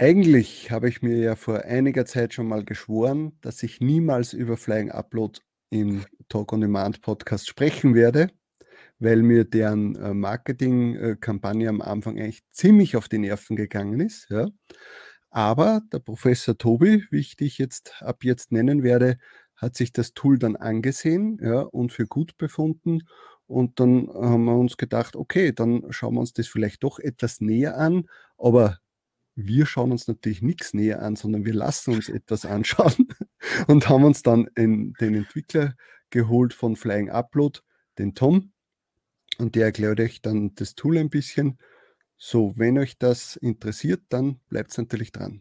Eigentlich habe ich mir ja vor einiger Zeit schon mal geschworen, dass ich niemals über Flying Upload im Talk on Demand Podcast sprechen werde, weil mir deren äh, Marketingkampagne am Anfang eigentlich ziemlich auf die Nerven gegangen ist. Ja. Aber der Professor Tobi, wie ich dich jetzt ab jetzt nennen werde, hat sich das Tool dann angesehen ja, und für gut befunden. Und dann haben wir uns gedacht, okay, dann schauen wir uns das vielleicht doch etwas näher an. Aber wir schauen uns natürlich nichts näher an, sondern wir lassen uns etwas anschauen und haben uns dann in, den Entwickler geholt von Flying Upload, den Tom. Und der erklärt euch dann das Tool ein bisschen. So, wenn euch das interessiert, dann bleibt es natürlich dran.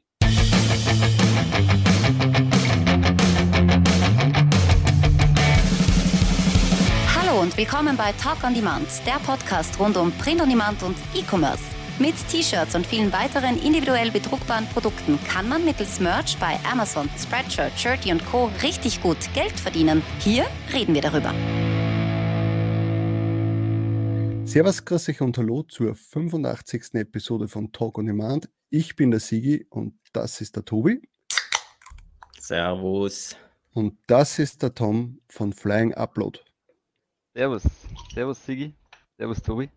Hallo und willkommen bei Talk on Demand, der Podcast rund um Print on Demand und E-Commerce. Mit T-Shirts und vielen weiteren individuell bedruckbaren Produkten kann man mittels Merch bei Amazon, Spreadshirt, Shirty und Co. richtig gut Geld verdienen. Hier reden wir darüber. Servus, grüß euch und hallo zur 85. Episode von Talk on Demand. Ich bin der Sigi und das ist der Tobi. Servus. Und das ist der Tom von Flying Upload. Servus. Servus, Sigi. Servus, Tobi.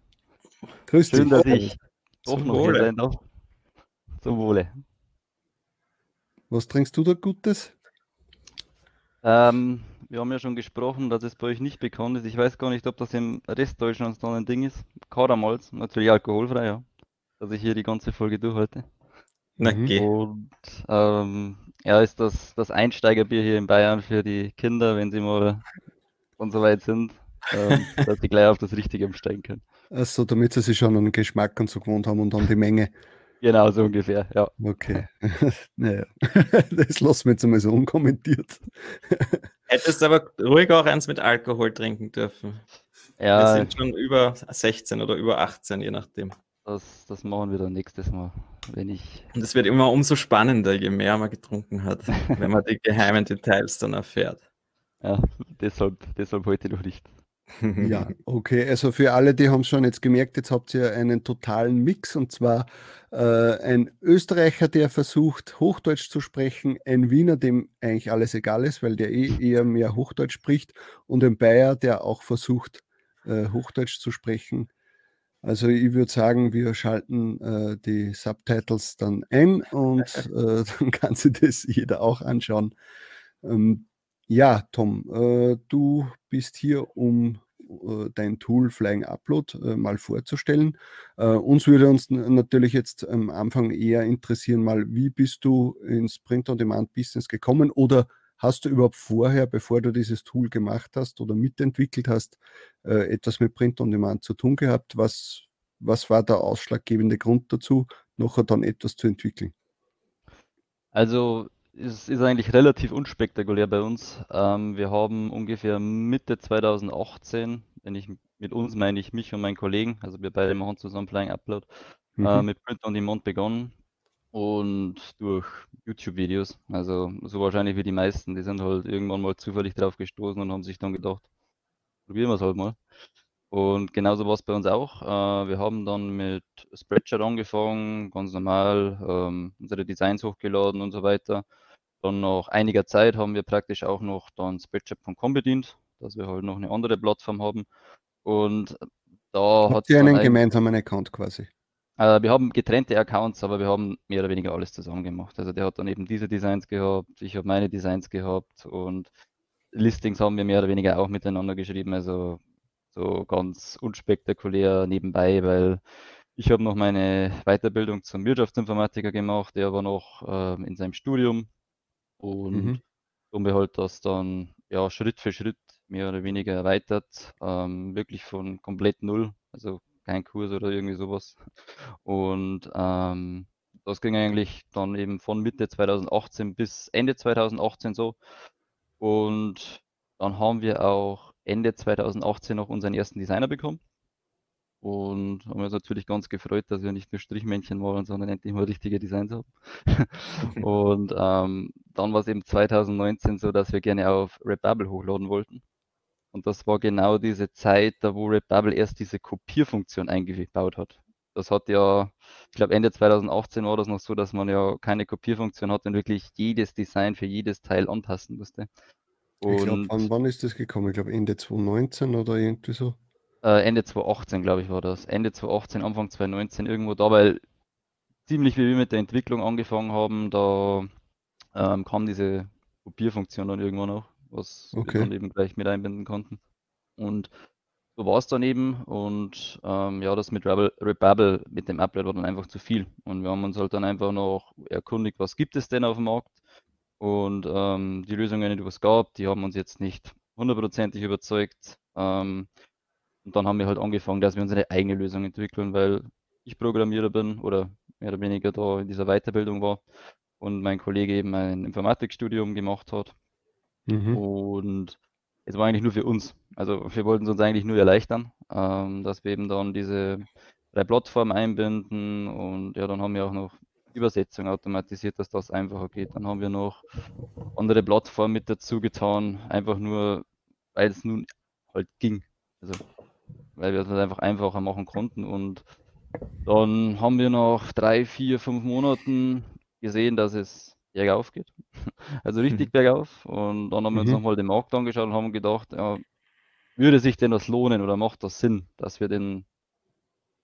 Grüß Schön, dich. dass ich doch Zum noch hier Wohle. sein darf. Zum Wohle. Was trinkst du da Gutes? Ähm, wir haben ja schon gesprochen, dass es bei euch nicht bekannt ist. Ich weiß gar nicht, ob das im Rest Deutschlands dann ein Ding ist. Karamalz, natürlich alkoholfrei, ja. Dass ich hier die ganze Folge durchhalte. Na, Mhm. geh. Und ähm, ja, ist das das Einsteigerbier hier in Bayern für die Kinder, wenn sie mal und so weit sind, ähm, dass sie gleich auf das Richtige umsteigen können. Also, damit sie sich schon an den Geschmack und so gewohnt haben und an die Menge. Genau, so ungefähr, ja. Okay. naja, das lassen wir jetzt einmal so unkommentiert. Hättest aber ruhig auch eins mit Alkohol trinken dürfen. Wir Ja, sind schon über 16 oder über 18, je nachdem. das, das machen wir dann nächstes Mal, wenn ich Und es wird immer umso spannender, je mehr man getrunken hat, wenn man die geheimen Details dann erfährt. Ja, deshalb, deshalb heute noch nicht. Ja, okay. Also für alle, die haben es schon jetzt gemerkt, jetzt habt ihr einen totalen Mix und zwar äh, ein Österreicher, der versucht, Hochdeutsch zu sprechen, ein Wiener, dem eigentlich alles egal ist, weil der eh eher mehr Hochdeutsch spricht und ein Bayer, der auch versucht, äh, Hochdeutsch zu sprechen. Also ich würde sagen, wir schalten äh, die Subtitles dann ein und äh, dann kann sich das jeder auch anschauen. Ähm, ja, Tom, äh, du bist hier, um äh, dein Tool Flying Upload äh, mal vorzustellen. Äh, uns würde uns natürlich jetzt am Anfang eher interessieren, mal, wie bist du ins Print-on-Demand-Business gekommen oder hast du überhaupt vorher, bevor du dieses Tool gemacht hast oder mitentwickelt hast, äh, etwas mit Print-on-Demand zu tun gehabt? Was, was war der ausschlaggebende Grund dazu, nachher dann etwas zu entwickeln? Also es ist eigentlich relativ unspektakulär bei uns. Ähm, wir haben ungefähr Mitte 2018, wenn ich mit uns meine ich mich und meinen Kollegen, also wir beide machen zusammen Flying Upload, äh, Mhm. mit Print on Demand begonnen und durch YouTube-Videos, also so wahrscheinlich wie die meisten, die sind halt irgendwann mal zufällig drauf gestoßen und haben sich dann gedacht, probieren wir es halt mal. Und genauso war es bei uns auch. Äh, wir haben dann mit Spreadshirt angefangen, ganz normal, ähm, unsere Designs hochgeladen und so weiter. Dann nach einiger Zeit haben wir praktisch auch noch dann Spreadshirt.com bedient, dass wir halt noch eine andere Plattform haben. Und da hat Habt ihr einen gemeinsamen Account quasi? äh, wir haben getrennte Accounts, aber wir haben mehr oder weniger alles zusammen gemacht. Also der hat dann eben diese Designs gehabt, ich habe meine Designs gehabt und Listings haben wir mehr oder weniger auch miteinander geschrieben. Also so ganz unspektakulär nebenbei, weil ich habe noch meine Weiterbildung zum Wirtschaftsinformatiker gemacht, der war noch ähm, in seinem Studium und Mhm. haben wir halt das dann ja Schritt für Schritt mehr oder weniger erweitert, ähm, wirklich von komplett null, also kein Kurs oder irgendwie sowas. Und ähm, das ging eigentlich dann eben von Mitte 2018 bis Ende 2018 so. Und dann haben wir auch Ende 2018 noch unseren ersten Designer bekommen. Und haben uns natürlich ganz gefreut, dass wir nicht nur Strichmännchen malen, sondern endlich mal richtige Designs haben. Und ähm, dann war es eben 2019 so, dass wir gerne auf Redbubble hochladen wollten. Und das war genau diese Zeit, da wo Redbubble erst diese Kopierfunktion eingebaut hat. das hat ja, ich glaube Ende 2018 war das noch so, dass man ja keine Kopierfunktion hat und wirklich jedes Design für jedes Teil anpassen musste. Ich glaube, wann, wann ist das gekommen? Ich glaube Ende 2019 oder irgendwie so. Äh, Ende 2018, glaube ich, war das. Ende 2018, Anfang 2019 irgendwo da, weil ziemlich wie wir mit der Entwicklung angefangen haben, da ähm, kam diese Kopierfunktion dann irgendwann noch, was wir dann eben gleich mit einbinden konnten. Und so war es dann eben. Und ähm, ja, das mit Rebel, Rebubble, mit dem Upload war dann einfach zu viel. Und wir haben uns halt dann einfach noch erkundigt, was gibt es denn auf dem Markt? Und ähm, die Lösungen, die es gab, die haben uns jetzt nicht hundertprozentig überzeugt. Ähm, und dann haben wir halt angefangen, dass wir unsere eigene Lösung entwickeln, weil ich Programmierer bin oder mehr oder weniger da in dieser Weiterbildung war und mein Kollege eben ein Informatikstudium gemacht hat. Mhm. Und es war eigentlich nur für uns. Also wir wollten es uns eigentlich nur erleichtern, ähm, dass wir eben dann diese drei Plattformen einbinden und ja, dann haben wir auch noch Übersetzung automatisiert, dass das einfacher geht. Dann haben wir noch andere Plattformen mit dazu getan, einfach nur, weil es nun halt ging. Also weil wir halt einfach einfacher machen konnten und dann haben wir nach drei, vier, fünf Monaten gesehen, dass es bergauf geht. Also richtig mhm. bergauf. Und dann haben wir uns mhm. nochmal den Markt angeschaut und haben gedacht, ja, würde sich denn das lohnen oder macht das Sinn, dass wir denn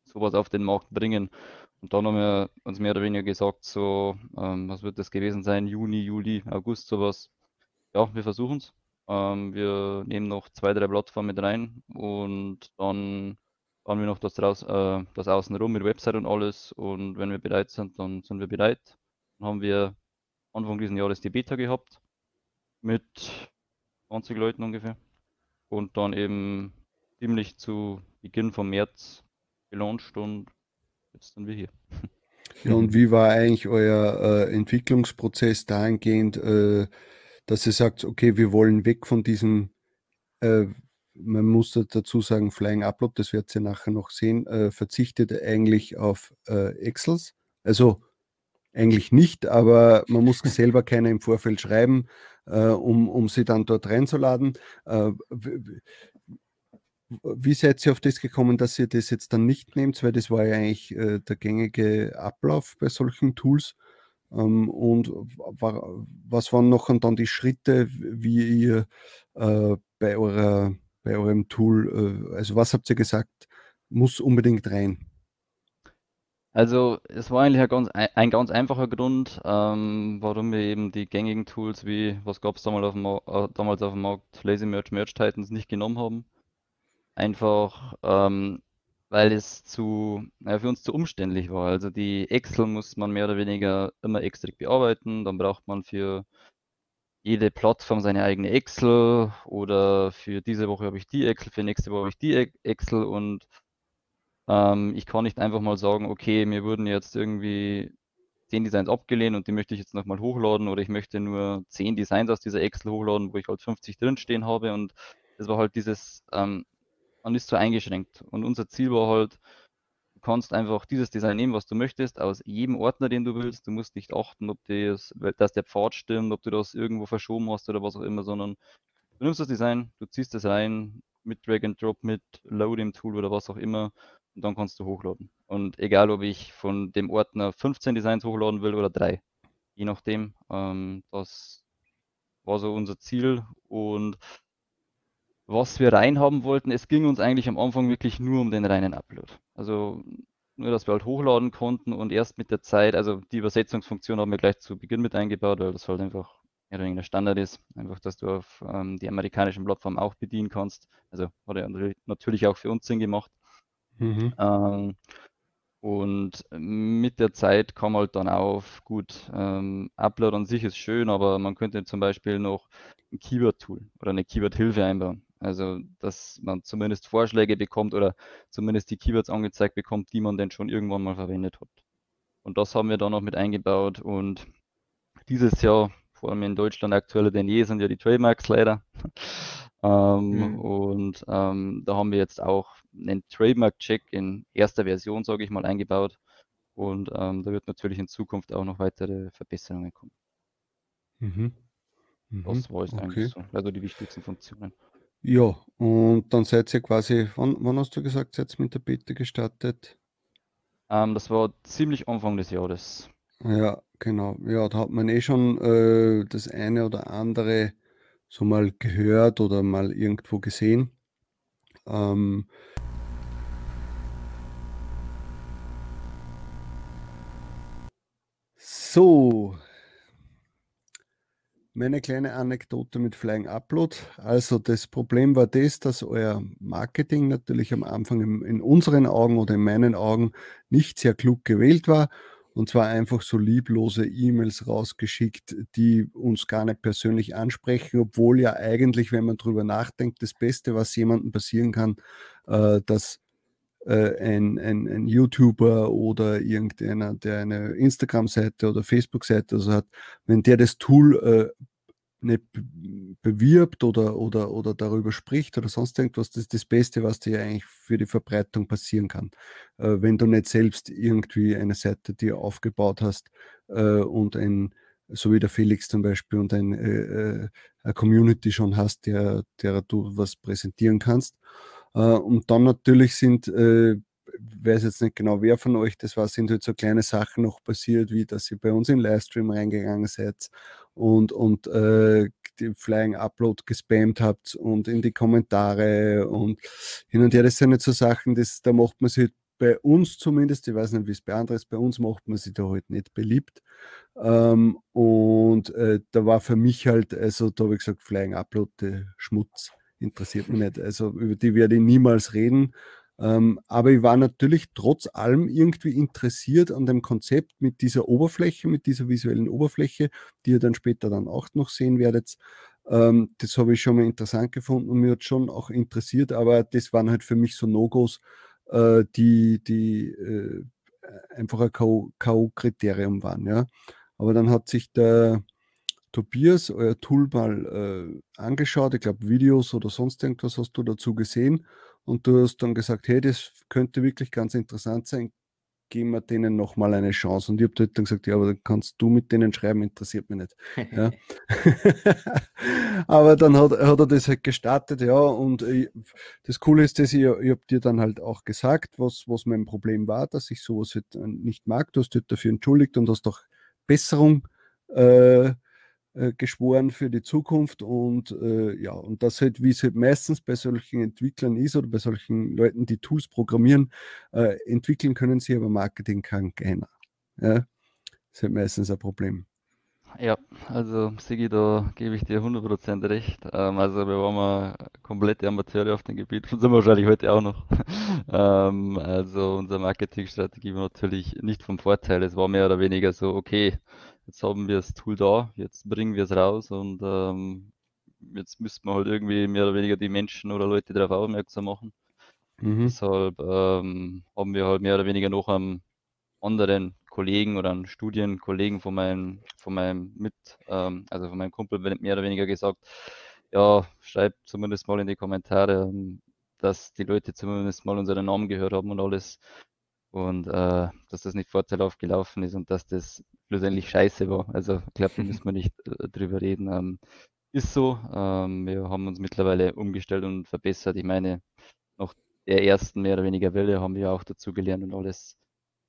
sowas auf den Markt bringen? Und dann haben wir uns mehr oder weniger gesagt, so, ähm, was wird das gewesen sein? Juni, Juli, August, sowas. Ja, wir versuchen es. Ähm, wir nehmen noch zwei, drei Plattformen mit rein und dann bauen wir noch das, raus, äh, das außenrum mit Website und alles. Und wenn wir bereit sind, dann sind wir bereit. Dann haben wir Anfang dieses Jahres die Beta gehabt mit 20 Leuten ungefähr. Und dann eben ziemlich zu Beginn vom März gelauncht und jetzt sind wir hier. Ja, und wie war eigentlich euer äh, Entwicklungsprozess dahingehend, äh, dass ihr sagt, okay, wir wollen weg von diesem äh, man muss dazu sagen, Flying Upload, das werdet ihr nachher noch sehen, äh, verzichtet eigentlich auf äh, Excels. Also eigentlich nicht, aber man muss selber keine im Vorfeld schreiben, äh, um, um sie dann dort reinzuladen. Äh, wie seid ihr auf das gekommen, dass ihr das jetzt dann nicht nehmt? Weil das war ja eigentlich äh, der gängige Ablauf bei solchen Tools. Ähm, und was waren noch dann die Schritte, wie ihr äh, bei eurer bei eurem Tool? Äh, also was habt ihr gesagt, muss unbedingt rein? Also es war eigentlich ein ganz, ein ganz einfacher Grund, ähm, warum wir eben die gängigen Tools wie, was gab es damals auf dem, äh, damals auf dem Markt, Lazy Merge, Merge Titans nicht genommen haben. Einfach, ähm, weil es zu, ja, für uns zu umständlich war. Also die Excel muss man mehr oder weniger immer extra bearbeiten. Dann braucht man für jede Plattform seine eigene Excel oder für diese Woche habe ich die Excel, für nächste Woche habe ich die e-, Excel und ähm, ich kann nicht einfach mal sagen, okay, mir wurden jetzt irgendwie 10 Designs abgelehnt und die möchte ich jetzt nochmal hochladen oder ich möchte nur 10 Designs aus dieser Excel hochladen, wo ich halt 50 drinstehen habe und das war halt dieses, ähm, man ist zu eingeschränkt und unser Ziel war halt, kannst einfach dieses Design nehmen, was du möchtest, aus jedem Ordner, den du willst. Du musst nicht achten, ob das, dass der Pfad stimmt, ob du das irgendwo verschoben hast oder was auch immer, sondern du nimmst das Design, du ziehst es rein mit Drag and Drop, mit Load im Tool oder was auch immer und dann kannst du hochladen. Und egal, ob ich von dem Ordner 15 Designs hochladen will oder drei, je nachdem, ähm, das war so unser Ziel und was wir reinhaben wollten, es ging uns eigentlich am Anfang wirklich nur um den reinen Upload. Also nur, dass wir halt hochladen konnten und erst mit der Zeit, also die Übersetzungsfunktion haben wir gleich zu Beginn mit eingebaut, weil das halt einfach mehr oder weniger Standard ist. Einfach, dass du auf ähm, die amerikanischen Plattformen auch bedienen kannst. Also hat ja natürlich auch für uns Sinn gemacht. Mhm. Ähm, und mit der Zeit kam halt dann auf, gut, ähm, Upload an sich ist schön, aber man könnte zum Beispiel noch ein Keyword-Tool oder eine Keyword-Hilfe einbauen. Also, dass man zumindest Vorschläge bekommt oder zumindest die Keywords angezeigt bekommt, die man denn schon irgendwann mal verwendet hat. Und das haben wir dann noch mit eingebaut. Und dieses Jahr, vor allem in Deutschland aktueller denn je, sind ja die Trademarks leider. ähm, mhm. Und ähm, da haben wir jetzt auch einen Trademark-Check in erster Version, sage ich mal, eingebaut. Und ähm, da wird natürlich in Zukunft auch noch weitere Verbesserungen kommen. Mhm. Mhm. Das war es okay. eigentlich so. Also die wichtigsten Funktionen. Ja, und dann seid ihr quasi, wann, wann hast du gesagt, seid ihr mit der Beta gestartet? Ähm, das war ziemlich Anfang des Jahres. Ja, genau. Ja, da hat man eh schon äh, das eine oder andere so mal gehört oder mal irgendwo gesehen. Ähm, so, meine kleine Anekdote mit Flying Upload. Also das Problem war das, dass euer Marketing natürlich am Anfang in, in unseren Augen oder in meinen Augen nicht sehr klug gewählt war und zwar einfach so lieblose E-Mails rausgeschickt, die uns gar nicht persönlich ansprechen, obwohl ja eigentlich, wenn man drüber nachdenkt, das Beste, was jemandem passieren kann, äh, dass äh, ein, ein, ein, YouTuber oder irgendeiner, der eine Instagram-Seite oder Facebook-Seite also hat, wenn der das Tool äh, nicht bewirbt oder, oder, oder darüber spricht oder sonst irgendwas, das ist das Beste, was dir eigentlich für die Verbreitung passieren kann. Äh, wenn du nicht selbst irgendwie eine Seite dir aufgebaut hast äh, und ein, so wie der Felix zum Beispiel, und ein, äh, äh eine Community schon hast, der, der du was präsentieren kannst. Äh, und dann natürlich sind äh, weiß jetzt nicht genau, wer von euch das war, sind halt so kleine Sachen noch passiert, wie dass ihr bei uns in Livestream reingegangen seid und, und äh, die Flying Upload gespammt habt und in die Kommentare und hin und her. Das sind nicht so Sachen, das, da macht man sich halt bei uns zumindest, ich weiß nicht, wie es bei anderen ist, bei uns macht man sich da halt nicht beliebt. Ähm, und äh, da war für mich halt, also da habe ich gesagt, Flying Upload, äh, Schmutz, interessiert mich nicht. Also über die werde ich niemals reden. Ähm, aber ich war natürlich trotz allem irgendwie interessiert an dem Konzept mit dieser Oberfläche, mit dieser visuellen Oberfläche, die ihr dann später dann auch noch sehen werdet. Ähm, das habe ich schon mal interessant gefunden und mir hat schon auch interessiert, aber das waren halt für mich so No-Gos, äh, die, die äh, einfach ein K.O.-Kriterium waren. Ja. Aber dann hat sich der Tobias euer Tool mal äh, angeschaut, ich glaube Videos oder sonst irgendwas hast du dazu gesehen und du hast dann gesagt, hey, das könnte wirklich ganz interessant sein, geben wir denen nochmal eine Chance. Und ich habe dort dann gesagt, ja, aber dann kannst du mit denen schreiben, interessiert mich nicht. Ja. aber dann hat, hat, er das halt gestartet, ja, und ich, das Coole ist, dass ich, ich habe dir dann halt auch gesagt, was, was mein Problem war, dass ich sowas halt nicht mag. Du hast dich dafür entschuldigt und hast auch Besserung äh, äh, geschworen für die Zukunft und äh, ja, und das halt, wie es halt meistens bei solchen Entwicklern ist oder bei solchen Leuten, die Tools programmieren, äh, entwickeln können sie, aber Marketing kann keiner. Ja, das ist halt meistens ein Problem. Ja, also Sigi, da gebe ich dir 100% recht. Ähm, also wir waren mal komplette Amateure auf dem Gebiet und sind wahrscheinlich heute auch noch. ähm, also unsere Marketingstrategie war natürlich nicht vom Vorteil. Es war mehr oder weniger so, okay, jetzt haben wir das Tool da, jetzt bringen wir es raus und ähm, jetzt müssten wir halt irgendwie mehr oder weniger die Menschen oder Leute darauf aufmerksam machen. Mhm. Deshalb ähm, haben wir halt mehr oder weniger noch am anderen Kollegen oder einen Studienkollegen von meinem, von meinem Mit, ähm, also von meinem Kumpel mehr oder weniger gesagt, ja, schreibt zumindest mal in die Kommentare, ähm, dass die Leute zumindest mal unseren Namen gehört haben und alles und äh, dass das nicht vorteilhaft gelaufen ist und dass das schlussendlich scheiße war. Also ich glaube, da müssen wir nicht äh, drüber reden. Ähm, ist so. Ähm, wir haben uns mittlerweile umgestellt und verbessert. Ich meine, nach der ersten mehr oder weniger Welle haben wir auch dazu gelernt und alles.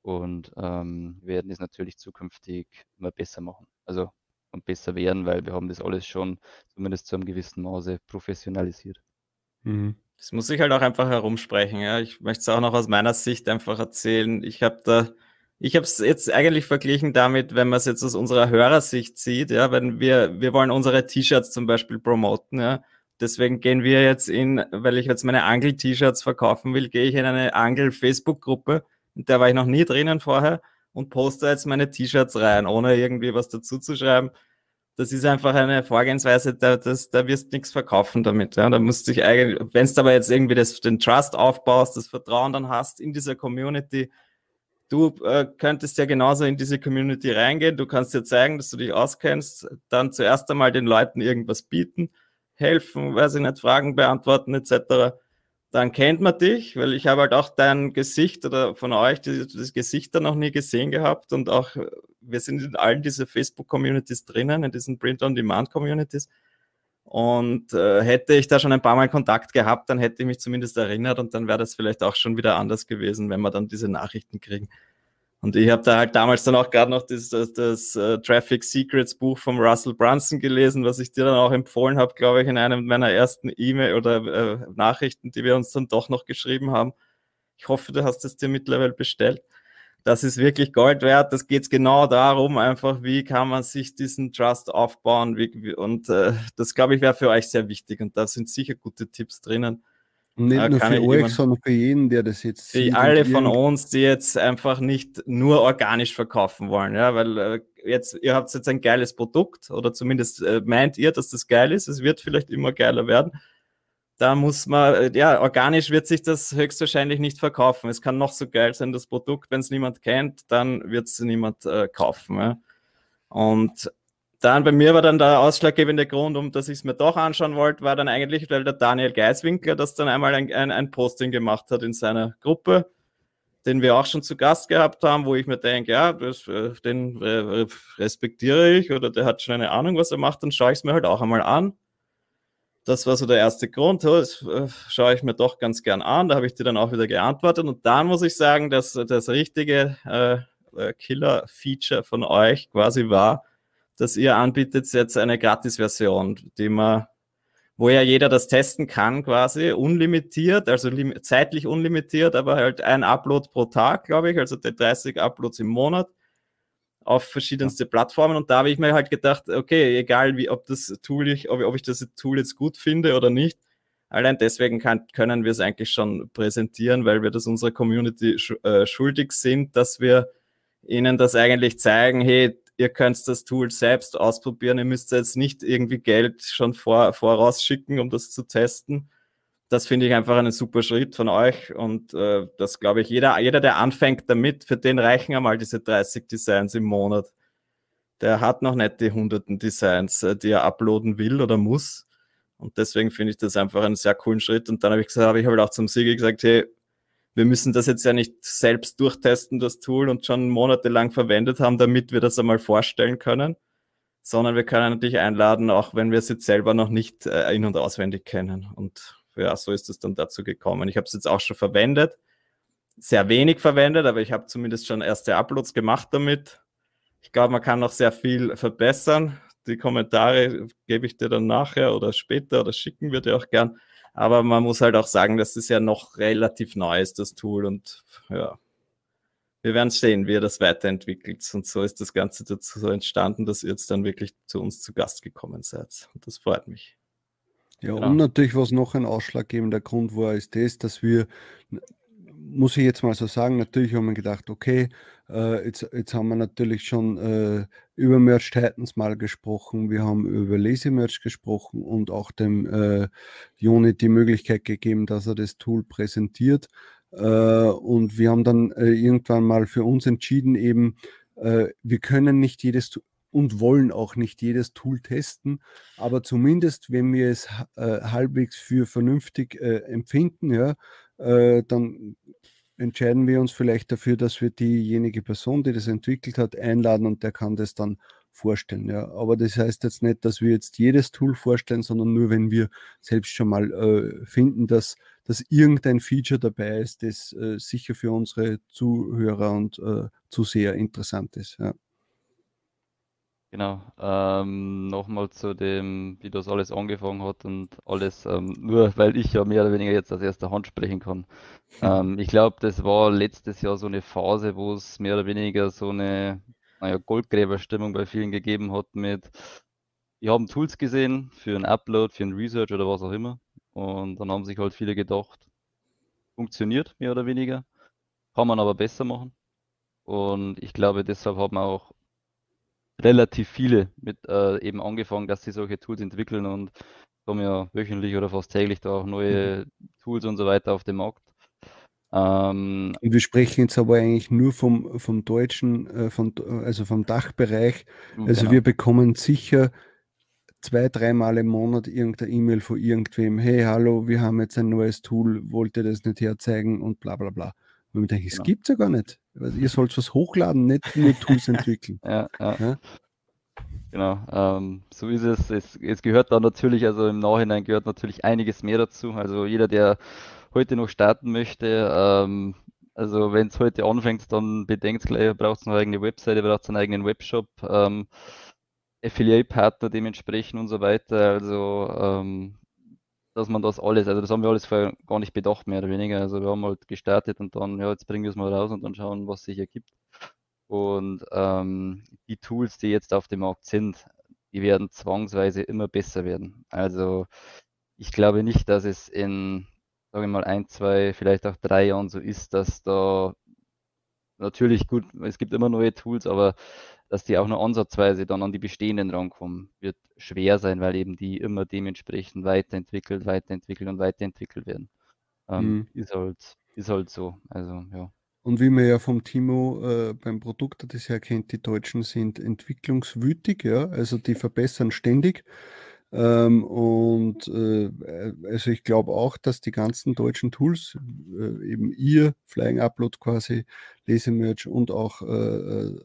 Und ähm, werden es natürlich zukünftig immer besser machen. Also und besser werden, weil wir haben das alles schon zumindest zu einem gewissen Maße professionalisiert. Mhm. Das muss ich halt auch einfach herumsprechen. Ja. Ich möchte es auch noch aus meiner Sicht einfach erzählen. Ich habe da, ich habe es jetzt eigentlich verglichen damit, wenn man es jetzt aus unserer Hörersicht sieht, ja, wenn wir, wir wollen unsere T-Shirts zum Beispiel promoten, ja. Deswegen gehen wir jetzt in, weil ich jetzt meine Angel-T-Shirts verkaufen will, gehe ich in eine Angel-Facebook-Gruppe, in der war ich noch nie drinnen vorher und poste jetzt meine T-Shirts rein, ohne irgendwie was dazu zu schreiben das ist einfach eine Vorgehensweise, da, das, da wirst du nichts verkaufen damit. Ja. Da musst du dich eigentlich, wenn du aber jetzt irgendwie das, den Trust aufbaust, das Vertrauen dann hast in dieser Community, du äh, könntest ja genauso in diese Community reingehen, du kannst dir zeigen, dass du dich auskennst, dann zuerst einmal den Leuten irgendwas bieten, helfen, weiß ich nicht, Fragen beantworten etc dann kennt man dich, weil ich habe halt auch dein Gesicht oder von euch das, das Gesicht dann noch nie gesehen gehabt und auch wir sind in allen diese Facebook-Communities drinnen, in diesen Print-on-Demand-Communities. Und äh, hätte ich da schon ein paar Mal Kontakt gehabt, dann hätte ich mich zumindest erinnert und dann wäre das vielleicht auch schon wieder anders gewesen, wenn wir dann diese Nachrichten kriegen. Und ich habe da halt damals dann auch gerade noch das, das, das uh, Traffic Secrets Buch vom Russell Brunson gelesen, was ich dir dann auch empfohlen habe, glaube ich, in einem meiner ersten E-Mail oder äh, Nachrichten, die wir uns dann doch noch geschrieben haben. Ich hoffe, du hast es dir mittlerweile bestellt. Das ist wirklich Gold wert. Das geht genau darum, einfach, wie kann man sich diesen Trust aufbauen. Wie, wie, und äh, das, glaube ich, wäre für euch sehr wichtig. Und da sind sicher gute Tipps drinnen. Und nicht nur für euch, sondern für jeden, der das jetzt Für alle von uns, die jetzt einfach nicht nur organisch verkaufen wollen. Ja, weil äh, jetzt, ihr habt jetzt ein geiles Produkt oder zumindest äh, meint ihr, dass das geil ist. Es wird vielleicht immer geiler werden. Da muss man, äh, ja, organisch wird sich das höchstwahrscheinlich nicht verkaufen. Es kann noch so geil sein, das Produkt, wenn es niemand kennt, dann wird es niemand äh, kaufen. Ja. Und dann bei mir war dann der ausschlaggebende Grund, um dass ich es mir doch anschauen wollte, war dann eigentlich, weil der Daniel Geiswinkler das dann einmal ein, ein, ein, Posting gemacht hat in seiner Gruppe, den wir auch schon zu Gast gehabt haben, wo ich mir denke, ja, das, äh, den äh, respektiere ich oder der hat schon eine Ahnung, was er macht, dann schaue ich es mir halt auch einmal an. Das war so der erste Grund, das äh, schaue ich mir doch ganz gern an. Da habe ich dir dann auch wieder geantwortet. Und dann muss ich sagen, dass das richtige äh, Killer-Feature von euch quasi war, dass ihr anbietet jetzt eine Gratis-Version, die man, wo ja jeder das testen kann, quasi unlimitiert, also zeitlich unlimitiert, aber halt ein Upload pro Tag, glaube ich, also 30 Uploads im Monat auf verschiedenste. Plattformen. Und da habe ich mir halt gedacht, okay, egal wie, ob das Tool ich, ob, ob ich das Tool jetzt gut finde oder nicht, allein deswegen kann, können wir es eigentlich schon präsentieren, weil wir das unserer Community äh, schuldig sind, dass wir ihnen das eigentlich zeigen, hey, ihr könnt das Tool selbst ausprobieren. Ihr müsst jetzt nicht irgendwie Geld schon vor, vorausschicken, um das zu testen. Das finde ich einfach einen super Schritt von euch und äh, das glaube ich, jeder, jeder, der anfängt damit, für den reichen einmal diese 30 Designs im Monat. Der hat noch nicht die hunderten Designs, äh, die er uploaden will oder muss. Und deswegen finde ich das einfach einen sehr coolen Schritt. Und dann habe ich gesagt, habe ich halt auch zum Sigi gesagt, hey, wir müssen das jetzt ja nicht selbst durchtesten, das Tool, und schon monatelang verwendet haben, damit wir das einmal vorstellen können, sondern wir können natürlich einladen, auch wenn wir es jetzt selber noch nicht äh, in- und auswendig kennen. Und ja, so ist es dann dazu gekommen. Ich habe es jetzt auch schon verwendet, sehr wenig verwendet, aber ich habe zumindest schon erste Uploads gemacht damit. Ich glaube, man kann noch sehr viel verbessern. Die Kommentare gebe ich dir dann nachher oder später oder schicken wir dir auch gern. Aber man muss halt auch sagen, dass es ja noch relativ neu ist, das Tool. Und ja, wir werden sehen, wie er das weiterentwickelt. Und so ist das Ganze dazu so entstanden, dass ihr jetzt dann wirklich zu uns zu Gast gekommen seid. Und das freut mich. Ja, genau. und natürlich, was noch ein ausschlaggebender Grund war, ist das, dass wir muss ich jetzt mal so sagen, natürlich haben wir gedacht, okay, äh, jetzt, jetzt haben wir natürlich schon äh, über Merch Titans mal gesprochen, wir haben über Lazy Merch gesprochen und auch dem äh, Joni die Möglichkeit gegeben, dass er das Tool präsentiert. Äh, und wir haben dann äh, irgendwann mal für uns entschieden, eben, wir können nicht jedes und wollen auch nicht jedes Tool testen, aber zumindest, wenn wir es halbwegs für vernünftig empfinden, ja, dann entscheiden wir uns vielleicht dafür, dass wir diejenige Person, die das entwickelt hat, einladen und der kann das dann vorstellen. Ja. Aber das heißt jetzt nicht, dass wir jetzt jedes Tool vorstellen, sondern nur, wenn wir selbst schon mal äh, finden, dass, dass irgendein Feature dabei ist, das äh, sicher für unsere Zuhörer und äh, Zuseher interessant ist. Ja. Genau. Ähm, nochmal zu dem, wie das alles angefangen hat und alles, ähm, nur weil ich ja mehr oder weniger jetzt aus erster Hand sprechen kann. Ähm, ich glaube, das war letztes Jahr so eine Phase, wo es mehr oder weniger so eine, naja, Goldgräberstimmung bei vielen gegeben hat mit, wir haben Tools gesehen für ein Upload, für ein Research oder was auch immer. Und dann haben sich halt viele gedacht, funktioniert mehr oder weniger, kann man aber besser machen. Und ich glaube, deshalb hat man auch relativ viele mit äh, eben angefangen, dass sie solche Tools entwickeln und kommen ja wöchentlich oder fast täglich da auch neue mhm. Tools und so weiter auf den Markt. Ähm, und wir sprechen jetzt aber eigentlich nur vom, vom deutschen, äh, vom, also vom Dachbereich. Also genau. wir bekommen sicher zwei, dreimal im Monat irgendeine E-Mail von irgendwem, hey, hallo, wir haben jetzt ein neues Tool, wollt ihr das nicht herzeigen und bla bla bla. Und ich denke, es genau. gibt es ja gar nicht. Ihr sollt was hochladen, nicht nur Tools entwickeln. ja, ja. ja? Genau, ähm, so ist es. es. Es gehört da natürlich, also im Nachhinein gehört natürlich einiges mehr dazu. Also jeder, der heute noch starten möchte, ähm, Also wenn es heute anfängt, dann bedenkt gleich, braucht es eine eigene Webseite, braucht es einen eigenen Webshop, ähm, Affiliate-Partner dementsprechend und so weiter. Also ähm, dass man das alles, also das haben wir alles vorher gar nicht bedacht, mehr oder weniger. Also wir haben halt gestartet und dann, ja, jetzt bringen wir es mal raus und dann schauen, was sich ergibt. Und ähm, die Tools, die jetzt auf dem Markt sind, die werden zwangsweise immer besser werden. Also ich glaube nicht, dass es in, sage ich mal, ein, zwei, vielleicht auch drei Jahren so ist, dass da natürlich gut, es gibt immer neue Tools, aber dass die auch nur ansatzweise dann an die bestehenden rankommen, wird schwer sein, weil eben die immer dementsprechend weiterentwickelt, weiterentwickelt und weiterentwickelt werden. Ähm, mhm. ist, halt, ist halt so. Also, ja. Und wie man ja vom Timo äh, beim Produkt das ja kennt, die Deutschen sind entwicklungswütig, ja, also die verbessern ständig. Ähm, und äh, also ich glaube auch, dass die ganzen deutschen Tools, äh, eben ihr Flying Upload quasi, Lesemerch und auch äh, äh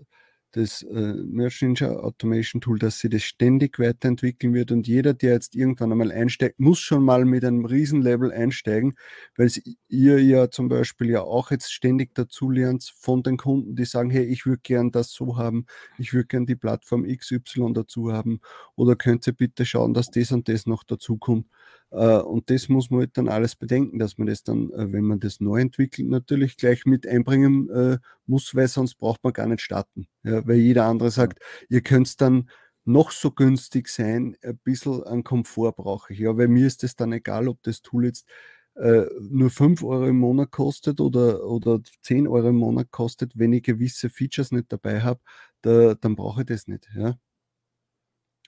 das äh, Merch Ninja Automation Tool, dass sie das ständig weiterentwickeln wird und jeder, der jetzt irgendwann einmal einsteigt, muss schon mal mit einem Riesenlevel einsteigen, weil ihr ja zum Beispiel ja auch jetzt ständig dazu lernt von den Kunden, die sagen, hey, ich würde gern das so haben, ich würde gern die Plattform XY dazu haben oder könnt ihr bitte schauen, dass das und das noch dazu kommt. Äh, und das muss man halt dann alles bedenken, dass man das dann, äh, wenn man das neu entwickelt, natürlich gleich mit einbringen äh, muss, weil sonst braucht man gar nicht starten. Ja, weil jeder andere sagt, ihr könnt dann noch so günstig sein, ein bisschen an Komfort brauche ich. Ja, weil mir ist es dann egal, ob das Tool jetzt äh, nur 5 Euro im Monat kostet oder, oder 10 Euro im Monat kostet, wenn ich gewisse Features nicht dabei habe, da, dann brauche ich das nicht. Ja?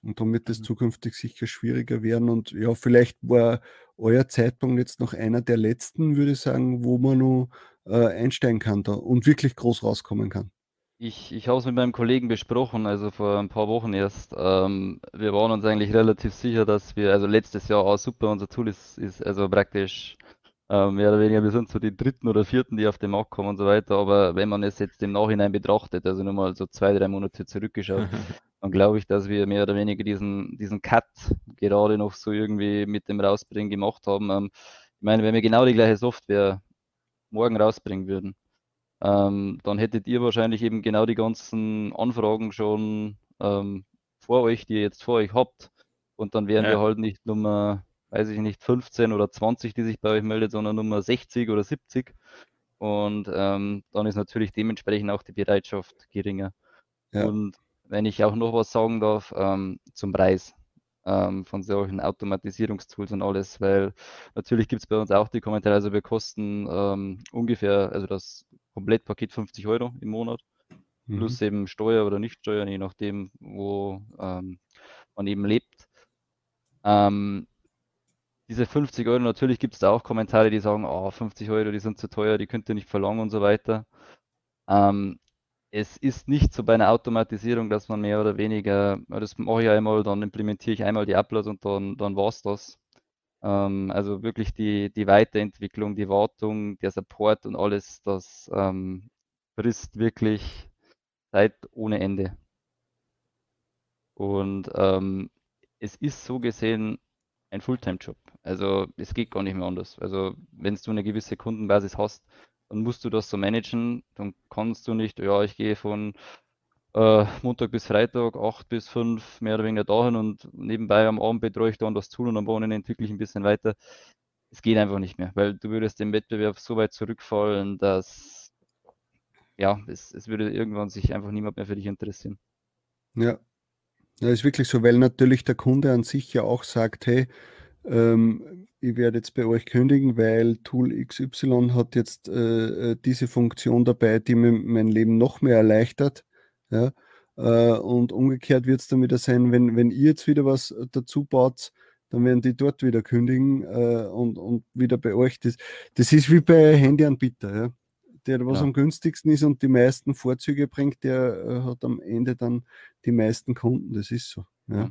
Und wird es mhm. zukünftig sicher schwieriger werden. Und ja, vielleicht war euer Zeitpunkt jetzt noch einer der letzten, würde ich sagen, wo man nur äh, einsteigen kann da und wirklich groß rauskommen kann. Ich, ich habe es mit meinem Kollegen besprochen, also vor ein paar Wochen erst. Ähm, wir waren uns eigentlich relativ sicher, dass wir, also letztes Jahr auch super, unser Tool ist, ist also praktisch äh, mehr oder weniger, wir sind so die dritten oder vierten, die auf den Markt kommen und so weiter. Aber wenn man es jetzt im Nachhinein betrachtet, also nur mal so zwei, drei Monate zurückgeschaut, dann glaube ich, dass wir mehr oder weniger diesen, diesen Cut gerade noch so irgendwie mit dem Rausbringen gemacht haben. Ähm, ich meine, wenn wir genau die gleiche Software morgen rausbringen würden, ähm, dann hättet ihr wahrscheinlich eben genau die ganzen Anfragen schon ähm, vor euch, die ihr jetzt vor euch habt. Und dann wären ja. wir halt nicht Nummer, weiß ich nicht, 15 oder 20, die sich bei euch meldet, sondern Nummer 60 oder 70. Und ähm, dann ist natürlich dementsprechend auch die Bereitschaft geringer. Ja. Und wenn ich auch noch was sagen darf ähm, zum Preis ähm, von solchen Automatisierungstools und alles, weil natürlich gibt es bei uns auch die Kommentare, also wir kosten ähm, ungefähr, also das Komplettpaket 50 Euro im Monat, mhm. plus eben Steuer oder nicht Steuer, je nachdem, wo ähm, man eben lebt. Ähm, diese 50 Euro, natürlich gibt es da auch Kommentare, die sagen, oh, 50 Euro, die sind zu teuer, die könnt ihr nicht verlangen und so weiter. Ähm, es ist nicht so bei einer Automatisierung, dass man mehr oder weniger, das mache ich einmal, dann implementiere ich einmal die Uploads und dann, dann war es das. Ähm, also wirklich die, die Weiterentwicklung, die Wartung, der Support und alles, das ähm, frisst wirklich Zeit ohne Ende. Und ähm, es ist so gesehen ein Fulltime-Job. Also es geht gar nicht mehr anders. Also wenn du eine gewisse Kundenbasis hast, dann musst du das so managen. Dann kannst du nicht, ja, ich gehe von äh, Montag bis Freitag, 8 bis 5 mehr oder weniger dahin und nebenbei am Abend betreue ich dann das Tool und am Wochenende entwickle ich ein bisschen weiter. Es geht einfach nicht mehr, weil du würdest im Wettbewerb so weit zurückfallen, dass ja, es, es würde irgendwann sich einfach niemand mehr für dich interessieren. Ja. Ja, ist wirklich so, weil natürlich der Kunde an sich ja auch sagt, hey, ähm, ich werde jetzt bei euch kündigen, weil Tool XY hat jetzt äh, äh, diese Funktion dabei, die mir mein Leben noch mehr erleichtert. Ja? Äh, und umgekehrt wird es dann wieder sein, wenn, wenn ihr jetzt wieder was dazu baut, dann werden die dort wieder kündigen äh, und, und wieder bei euch. Das, das ist wie bei Handyanbieter, ja? der was ja. am günstigsten ist und die meisten Vorzüge bringt, der äh, hat am Ende dann die meisten Kunden. Das ist so. Ja.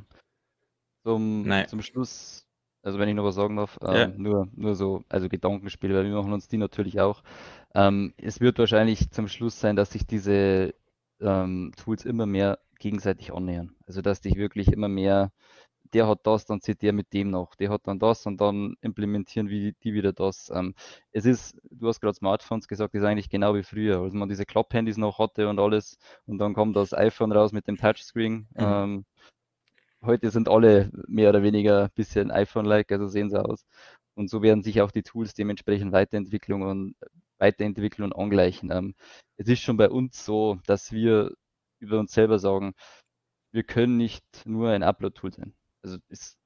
Zum, zum Schluss also wenn ich noch was sagen darf, ähm, ja. nur, nur so, also Gedankenspiele, weil wir machen uns die natürlich auch. Ähm, es wird wahrscheinlich zum Schluss sein, dass sich diese ähm, Tools immer mehr gegenseitig annähern. Also dass dich wirklich immer mehr der hat das, dann zieht der mit dem noch, der hat dann das und dann implementieren wie die wieder das. Ähm, es ist, du hast gerade Smartphones gesagt, ist eigentlich genau wie früher, als man diese Klapphandys noch hatte und alles und dann kommt das iPhone raus mit dem Touchscreen. Mhm. Heute sind alle mehr oder weniger ein bisschen iPhone-like, also sehen sie aus. Und so werden sich auch die Tools dementsprechend weiterentwickeln und weiterentwickeln und angleichen. Ähm, es ist schon bei uns so, dass wir über uns selber sagen, wir können nicht nur ein Upload-Tool sein. Also es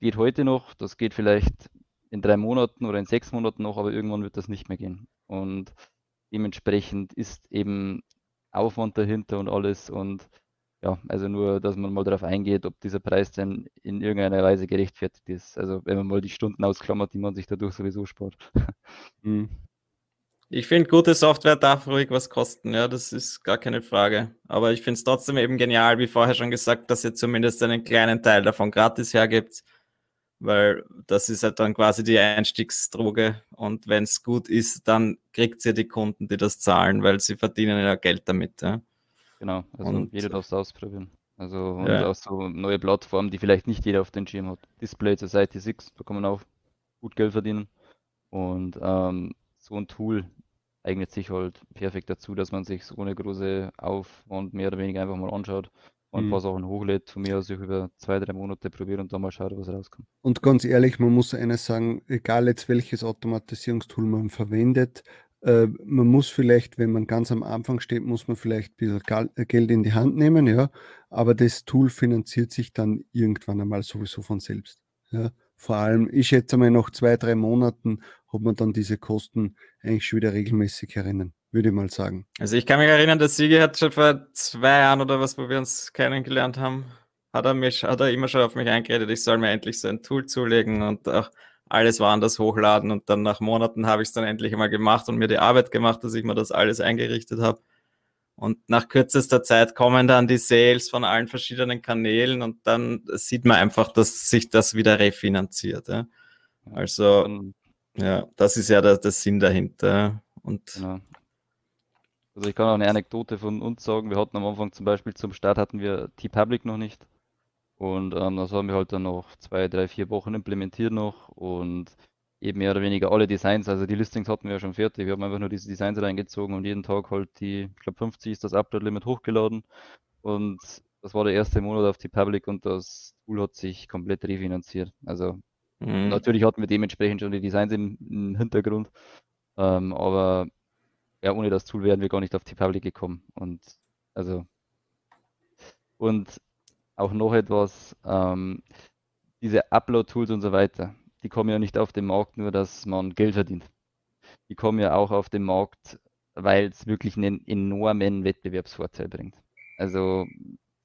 geht heute noch, das geht vielleicht in drei Monaten oder in sechs Monaten noch, aber irgendwann wird das nicht mehr gehen. Und dementsprechend ist eben Aufwand dahinter und alles und ja, also nur, dass man mal darauf eingeht, ob dieser Preis denn in irgendeiner Weise gerechtfertigt ist. Also wenn man mal die Stunden ausklammert, die man sich dadurch sowieso spart. Mhm. Ich finde, gute Software darf ruhig was kosten, ja, das ist gar keine Frage. Aber ich finde es trotzdem eben genial, wie vorher schon gesagt, dass ihr zumindest einen kleinen Teil davon gratis hergibt, weil das ist halt dann quasi die Einstiegsdroge. Und wenn es gut ist, dann kriegt ihr die Kunden, die das zahlen, weil sie verdienen ja Geld damit. Ja. Genau, also und, jeder darf es ausprobieren. Also und ja. auch so neue Plattformen, die vielleicht nicht jeder auf den Schirm hat. Display Society 6, da kann man auch gut Geld verdienen. Und ähm, so ein Tool eignet sich halt perfekt dazu, dass man sich so eine große Aufwand mehr oder weniger einfach mal anschaut und mhm. ein paar Sachen hochlädt, von mir aus ich über zwei, drei Monate probiert und dann mal schaut, was rauskommt. Und ganz ehrlich, man muss eines sagen, egal jetzt welches Automatisierungstool man verwendet, äh, man muss vielleicht, wenn man ganz am Anfang steht, muss man vielleicht ein bisschen Geld in die Hand nehmen, ja, aber das Tool finanziert sich dann irgendwann einmal sowieso von selbst. Ja. Vor allem, ich schätze mal, nach zwei, drei Monaten hat man dann diese Kosten eigentlich schon wieder regelmäßig erinnern, würde ich mal sagen. Also ich kann mich erinnern, der Sigi hat schon vor zwei Jahren oder was, wo wir uns kennengelernt haben, hat er, mich, hat er immer schon auf mich eingeredet, ich soll mir endlich so ein Tool zulegen und auch alles woanders hochladen und dann nach Monaten habe ich es dann endlich mal gemacht und mir die Arbeit gemacht, dass ich mir das alles eingerichtet habe. Und nach kürzester Zeit kommen dann die Sales von allen verschiedenen Kanälen und dann sieht man einfach, dass sich das wieder refinanziert. Ja. Also, ja, das ist ja der, der Sinn dahinter. Und genau. Also ich kann auch eine Anekdote von uns sagen. Wir hatten am Anfang zum Beispiel zum Start hatten wir T-Public noch nicht. Und ähm, das haben wir halt dann noch zwei, drei, vier Wochen implementiert noch und eben mehr oder weniger alle Designs, also die Listings hatten wir ja schon fertig. Wir haben einfach nur diese Designs reingezogen und jeden Tag halt die, ich glaube 50 ist das Upload-Limit hochgeladen. Und das war der erste Monat auf die Public und das Tool hat sich komplett refinanziert. Also mhm. natürlich hatten wir dementsprechend schon die Designs im, im Hintergrund. Ähm, aber ja, ohne das Tool wären wir gar nicht auf die Public gekommen. Und also und auch noch etwas, ähm, diese Upload-Tools und so weiter die kommen ja nicht auf den Markt nur, dass man Geld verdient. Die kommen ja auch auf den Markt, weil es wirklich einen enormen Wettbewerbsvorteil bringt. Also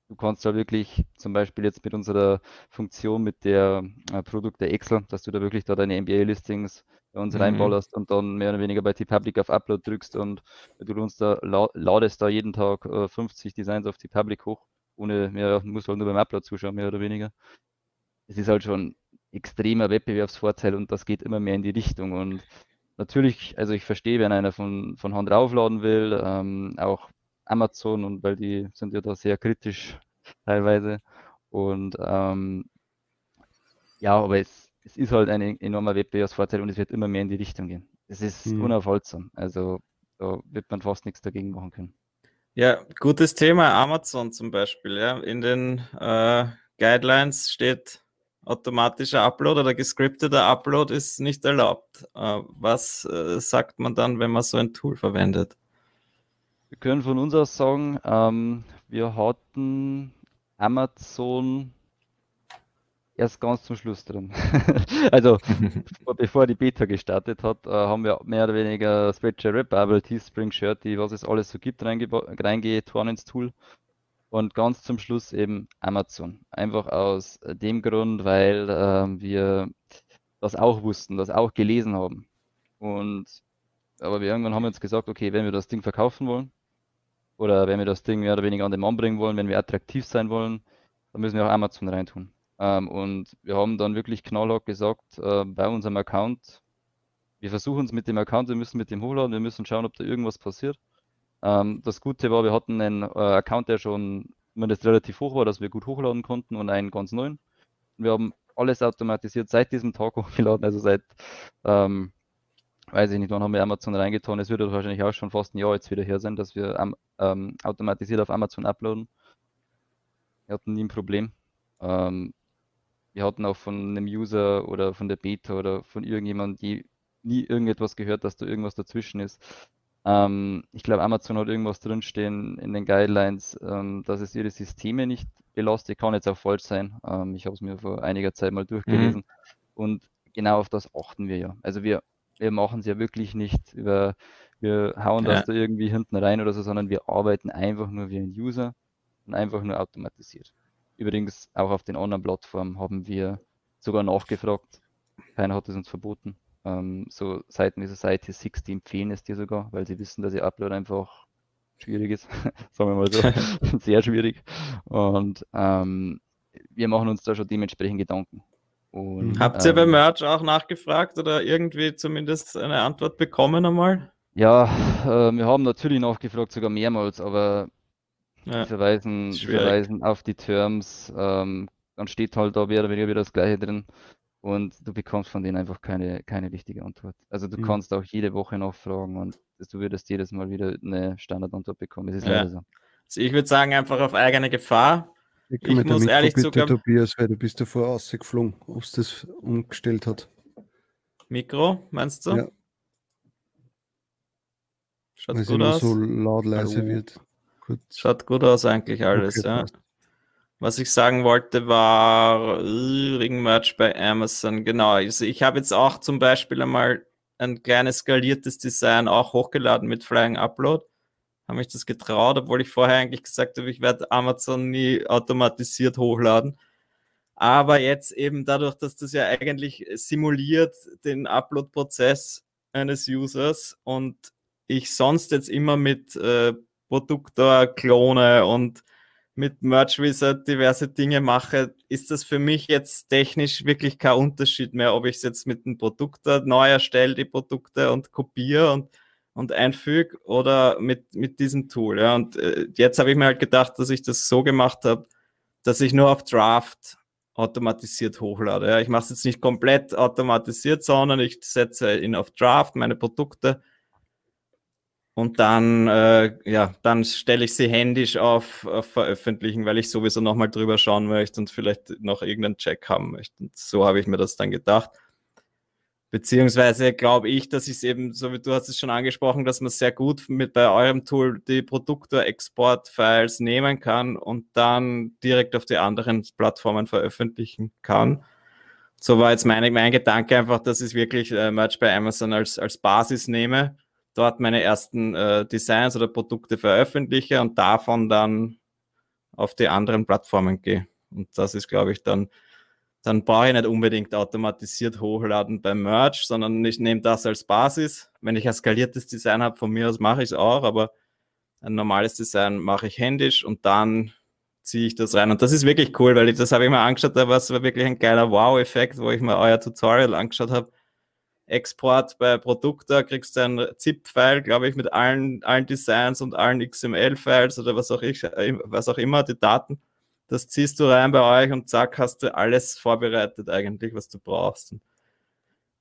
du kannst da wirklich zum Beispiel jetzt mit unserer Funktion mit der äh, Produkte Excel, dass du da wirklich da deine MBA-Listings bei uns mhm. reinballerst und dann mehr oder weniger bei T-Public auf Upload drückst und du uns da ladest da jeden Tag äh, 50 Designs auf T-Public hoch, ohne mehr, musst halt nur beim Upload zuschauen, mehr oder weniger. Es ist halt schon extremer Wettbewerbsvorteil und das geht immer mehr in die Richtung. Und natürlich, also ich verstehe, wenn einer von, von Hand raufladen will, ähm, auch Amazon und weil die sind ja da sehr kritisch teilweise. Und ähm, ja, aber es, es ist halt ein enormer Wettbewerbsvorteil und es wird immer mehr in die Richtung gehen. Es ist mhm. unaufhaltsam. Also da wird man fast nichts dagegen machen können. Ja, gutes Thema, Amazon zum Beispiel. Ja. In den äh, Guidelines steht automatischer Upload oder gescripteter Upload ist nicht erlaubt. Äh, was äh, sagt man dann, wenn man so ein Tool verwendet? Wir können von uns aus sagen, ähm, wir hatten Amazon erst ganz zum Schluss drin. also bevor die Beta gestartet hat, äh, haben wir mehr oder weniger Spreadshirt, Rap, Bubble, Teespring, Shirty, was es alles so gibt, reingetan ins Tool. Und ganz zum Schluss eben Amazon. Einfach aus dem Grund, weil äh, wir das auch wussten, das auch gelesen haben. Und aber wir irgendwann haben wir uns gesagt, okay, wenn wir das Ding verkaufen wollen oder wenn wir das Ding mehr oder weniger an den Mann bringen wollen, wenn wir attraktiv sein wollen, dann müssen wir auch Amazon reintun. Ähm, und wir haben dann wirklich knallhart gesagt, äh, bei unserem Account, wir versuchen es mit dem Account, wir müssen mit dem hochladen, wir müssen schauen, ob da irgendwas passiert. Ähm, das Gute war, wir hatten einen äh, Account, der schon zumindest relativ hoch war, dass wir gut hochladen konnten und einen ganz neuen. wir haben alles automatisiert seit diesem Tag hochgeladen, also seit, ähm, weiß ich nicht, wann haben wir Amazon reingetan. Es wird wahrscheinlich auch schon fast ein Jahr jetzt wieder her sein, dass wir ähm, automatisiert auf Amazon uploaden. Wir hatten nie ein Problem. Ähm, wir hatten auch von einem User oder von der Beta oder von irgendjemandem, die nie irgendetwas gehört, dass da irgendwas dazwischen ist. Ähm, ich glaube, Amazon hat irgendwas drinstehen in den Guidelines, ähm, dass es ihre Systeme nicht belastet. Kann jetzt auch falsch sein. Ähm, ich habe es mir vor einiger Zeit mal durchgelesen. Mhm. Und genau auf das achten wir ja. Also wir, wir machen es ja wirklich nicht über, wir hauen ja. das da irgendwie hinten rein oder so, sondern wir arbeiten einfach nur wie ein User und einfach nur automatisiert. Übrigens auch auf den anderen Plattformen haben wir sogar nachgefragt. Keiner hat es uns verboten. Ähm, so Seiten wie Society 60 empfehlen es dir sogar, weil sie wissen, dass ihr Upload einfach schwierig ist. Sagen wir mal so. Sehr schwierig. Und ähm, wir machen uns da schon dementsprechend Gedanken. Und, mhm. Habt ihr ähm, bei Merch auch nachgefragt oder irgendwie zumindest eine Antwort bekommen einmal? Ja, äh, wir haben natürlich nachgefragt, sogar mehrmals, aber ja, die verweisen, verweisen auf die Terms. Ähm, dann steht halt da mehr oder weniger wieder das Gleiche drin und du bekommst von denen einfach keine, keine richtige Antwort. Also du mhm. kannst auch jede Woche nachfragen und du würdest jedes Mal wieder eine Standardantwort bekommen. Das ist ja. so. Also ich würde sagen, einfach auf eigene Gefahr. Ich, ich muss ehrlich sogar. Tobias, weil du bist davor rausgeflogen, ob es das umgestellt hat. Mikro, meinst du? Ja. Schaut weil gut aus. so laut leise oh. wird. Gut. Schaut gut aus eigentlich alles, okay, ja. Passt. Was ich sagen wollte, war Ring-Merch bei Amazon. Genau. Also ich habe jetzt auch zum Beispiel einmal ein kleines skaliertes Design auch hochgeladen mit Flying Upload. Habe mich das getraut, obwohl ich vorher eigentlich gesagt habe, ich werde Amazon nie automatisiert hochladen. Aber jetzt eben dadurch, dass das ja eigentlich simuliert den Upload-Prozess eines Users und ich sonst jetzt immer mit äh, Produktor klone und mit Merch Wizard diverse Dinge mache, ist das für mich jetzt technisch wirklich kein Unterschied mehr, ob ich es jetzt mit einem Produkt neu erstelle, die Produkte und kopiere und, und einfüge oder mit, mit diesem Tool. Ja. Und äh, jetzt habe ich mir halt gedacht, dass ich das so gemacht habe, dass ich nur auf Draft automatisiert hochlade. Ja. Ich mache es jetzt nicht komplett automatisiert, sondern ich setze ihn auf Draft, meine Produkte und dann, äh, ja, dann stelle ich sie händisch auf, auf Veröffentlichen, weil ich sowieso nochmal drüber schauen möchte und vielleicht noch irgendeinen Check haben möchte. Und so habe ich mir das dann gedacht. Beziehungsweise glaube ich, dass ich es eben, so wie du hast es schon angesprochen, dass man sehr gut mit bei eurem Tool die Produktor-Export-Files nehmen kann und dann direkt auf die anderen Plattformen veröffentlichen kann. So war jetzt meine, mein Gedanke einfach, dass ich wirklich äh, Merch bei Amazon als, als Basis nehme dort meine ersten äh, Designs oder Produkte veröffentliche und davon dann auf die anderen Plattformen gehe. Und das ist, glaube ich, dann, dann brauche ich nicht unbedingt automatisiert hochladen beim Merch, sondern ich nehme das als Basis. Wenn ich ein skaliertes Design habe, von mir aus mache ich es auch, aber ein normales Design mache ich händisch und dann ziehe ich das rein. Und das ist wirklich cool, weil ich das habe ich mir angeschaut, da war es wirklich ein geiler Wow-Effekt, wo ich mir euer Tutorial angeschaut habe Export bei Produkte kriegst du ein ZIP-File, glaube ich, mit allen, allen Designs und allen XML-Files oder was auch, ich, was auch immer, die Daten. Das ziehst du rein bei euch und zack, hast du alles vorbereitet eigentlich, was du brauchst. Und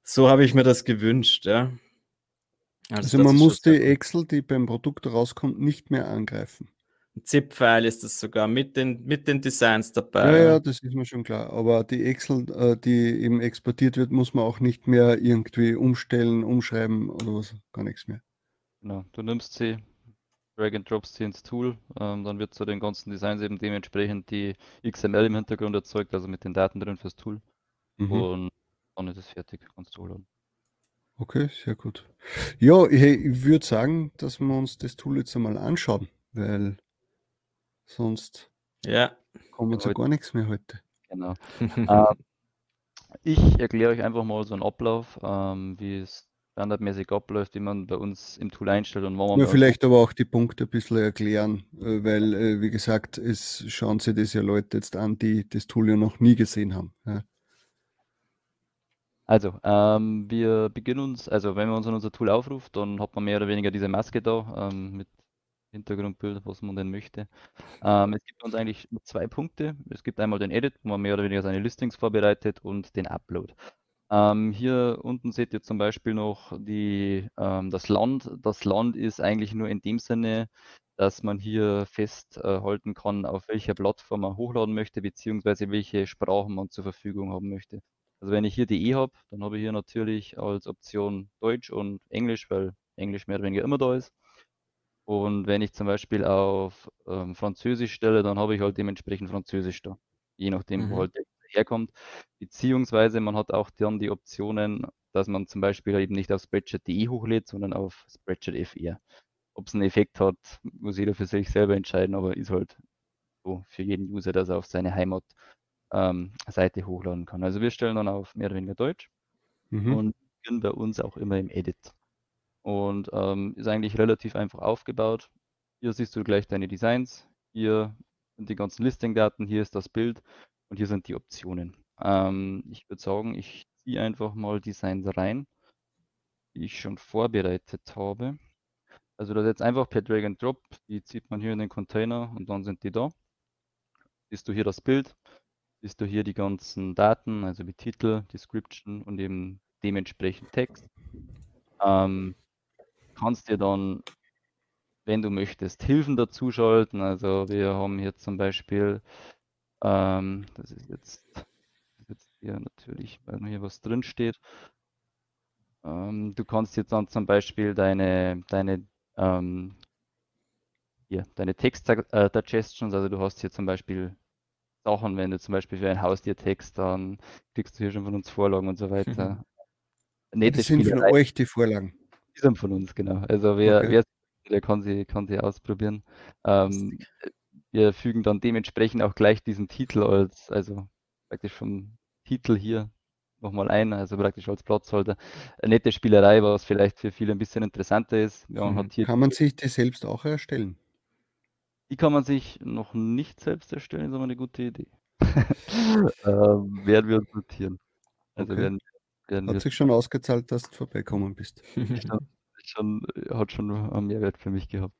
so habe ich mir das gewünscht, ja. Also, also man muss die Excel, die beim Produkt rauskommt, nicht mehr angreifen. ZIP-File ist das sogar mit den, mit den Designs dabei. Ja, ja, das ist mir schon klar. Aber die Excel, äh, die eben exportiert wird, muss man auch nicht mehr irgendwie umstellen, umschreiben oder was, gar nichts mehr. Genau, du nimmst sie, drag and drops sie ins Tool, ähm, dann wird zu den ganzen Designs eben dementsprechend die XML im Hintergrund erzeugt, also mit den Daten drin fürs Tool. Mhm. Und dann ist es fertig, kannst du hochladen. Okay, sehr gut. Ja, ich, ich würde sagen, dass wir uns das Tool jetzt einmal anschauen, weil Sonst ja. kommen wir zu gar nichts mehr heute. Genau. ähm, ich erkläre euch einfach mal so einen Ablauf, ähm, wie es standardmäßig abläuft, wie man bei uns im Tool einstellt und wann man. Ja, vielleicht aber auch die Punkte ein bisschen erklären, äh, weil, äh, wie gesagt, es schauen sich das ja Leute jetzt an, die das Tool ja noch nie gesehen haben. Ja. Also, ähm, wir beginnen uns, also wenn man uns an unser Tool aufruft, dann hat man mehr oder weniger diese Maske da ähm, mit Hintergrundbild, was man denn möchte. Ähm, es gibt uns eigentlich zwei Punkte. Es gibt einmal den Edit, wo man mehr oder weniger seine Listings vorbereitet und den Upload. Ähm, hier unten seht ihr zum Beispiel noch die, ähm, das Land. Das Land ist eigentlich nur in dem Sinne, dass man hier festhalten äh, kann, auf welcher Plattform man hochladen möchte, beziehungsweise welche Sprachen man zur Verfügung haben möchte. Also wenn ich hier die E habe, dann habe ich hier natürlich als Option Deutsch und Englisch, weil Englisch mehr oder weniger immer da ist. Und wenn ich zum Beispiel auf ähm, Französisch stelle, dann habe ich halt dementsprechend Französisch da. Je nachdem, mhm. wo halt der herkommt. Beziehungsweise man hat auch dann die Optionen, dass man zum Beispiel eben nicht auf Spreadshirt.de hochlädt, sondern auf Spreadshirt FR. Ob es einen Effekt hat, muss jeder für sich selber entscheiden, aber ist halt so für jeden User, dass er auf seine Heimatseite ähm, hochladen kann. Also wir stellen dann auf mehr oder weniger Deutsch mhm. und sind bei uns auch immer im Edit. Und ähm, ist eigentlich relativ einfach aufgebaut. Hier siehst du gleich deine Designs. Hier sind die ganzen Listing-Daten, hier ist das Bild und hier sind die Optionen. Ähm, ich würde sagen, ich ziehe einfach mal Designs rein, die ich schon vorbereitet habe. Also das jetzt einfach per Drag and Drop, die zieht man hier in den Container und dann sind die da. Siehst du hier das Bild, siehst du hier die ganzen Daten, also wie Titel, Description und eben dementsprechend Text. Ähm, kannst dir dann, wenn du möchtest, Hilfen dazuschalten. Also wir haben hier zum Beispiel ähm, das ist jetzt, jetzt hier natürlich, weil hier was drin steht. Ähm, du kannst jetzt dann zum Beispiel deine, deine, ähm, hier, deine Text-Suggestions, also du hast hier zum Beispiel Sachen, wenn du zum Beispiel für ein Haustier-Text, dann kriegst du hier schon von uns Vorlagen und so weiter. Mhm. Nette das sind Spielerei. von euch die Vorlagen. Sind von uns, genau. Also wer, okay. wer der kann sie, kann sie ausprobieren. Ähm, wir fügen dann dementsprechend auch gleich diesen Titel als, also praktisch vom Titel hier nochmal ein, also praktisch als Platzhalter. Eine nette Spielerei, was vielleicht für viele ein bisschen interessanter ist. Mhm. kann man sich die selbst auch erstellen? Die kann man sich noch nicht selbst erstellen, ist aber eine gute Idee. ähm, werden wir uns notieren. Also okay. werden, werden hat sich schon ausgezahlt, dass du vorbeikommen bist. schon, schon, hat schon einen Mehrwert für mich gehabt.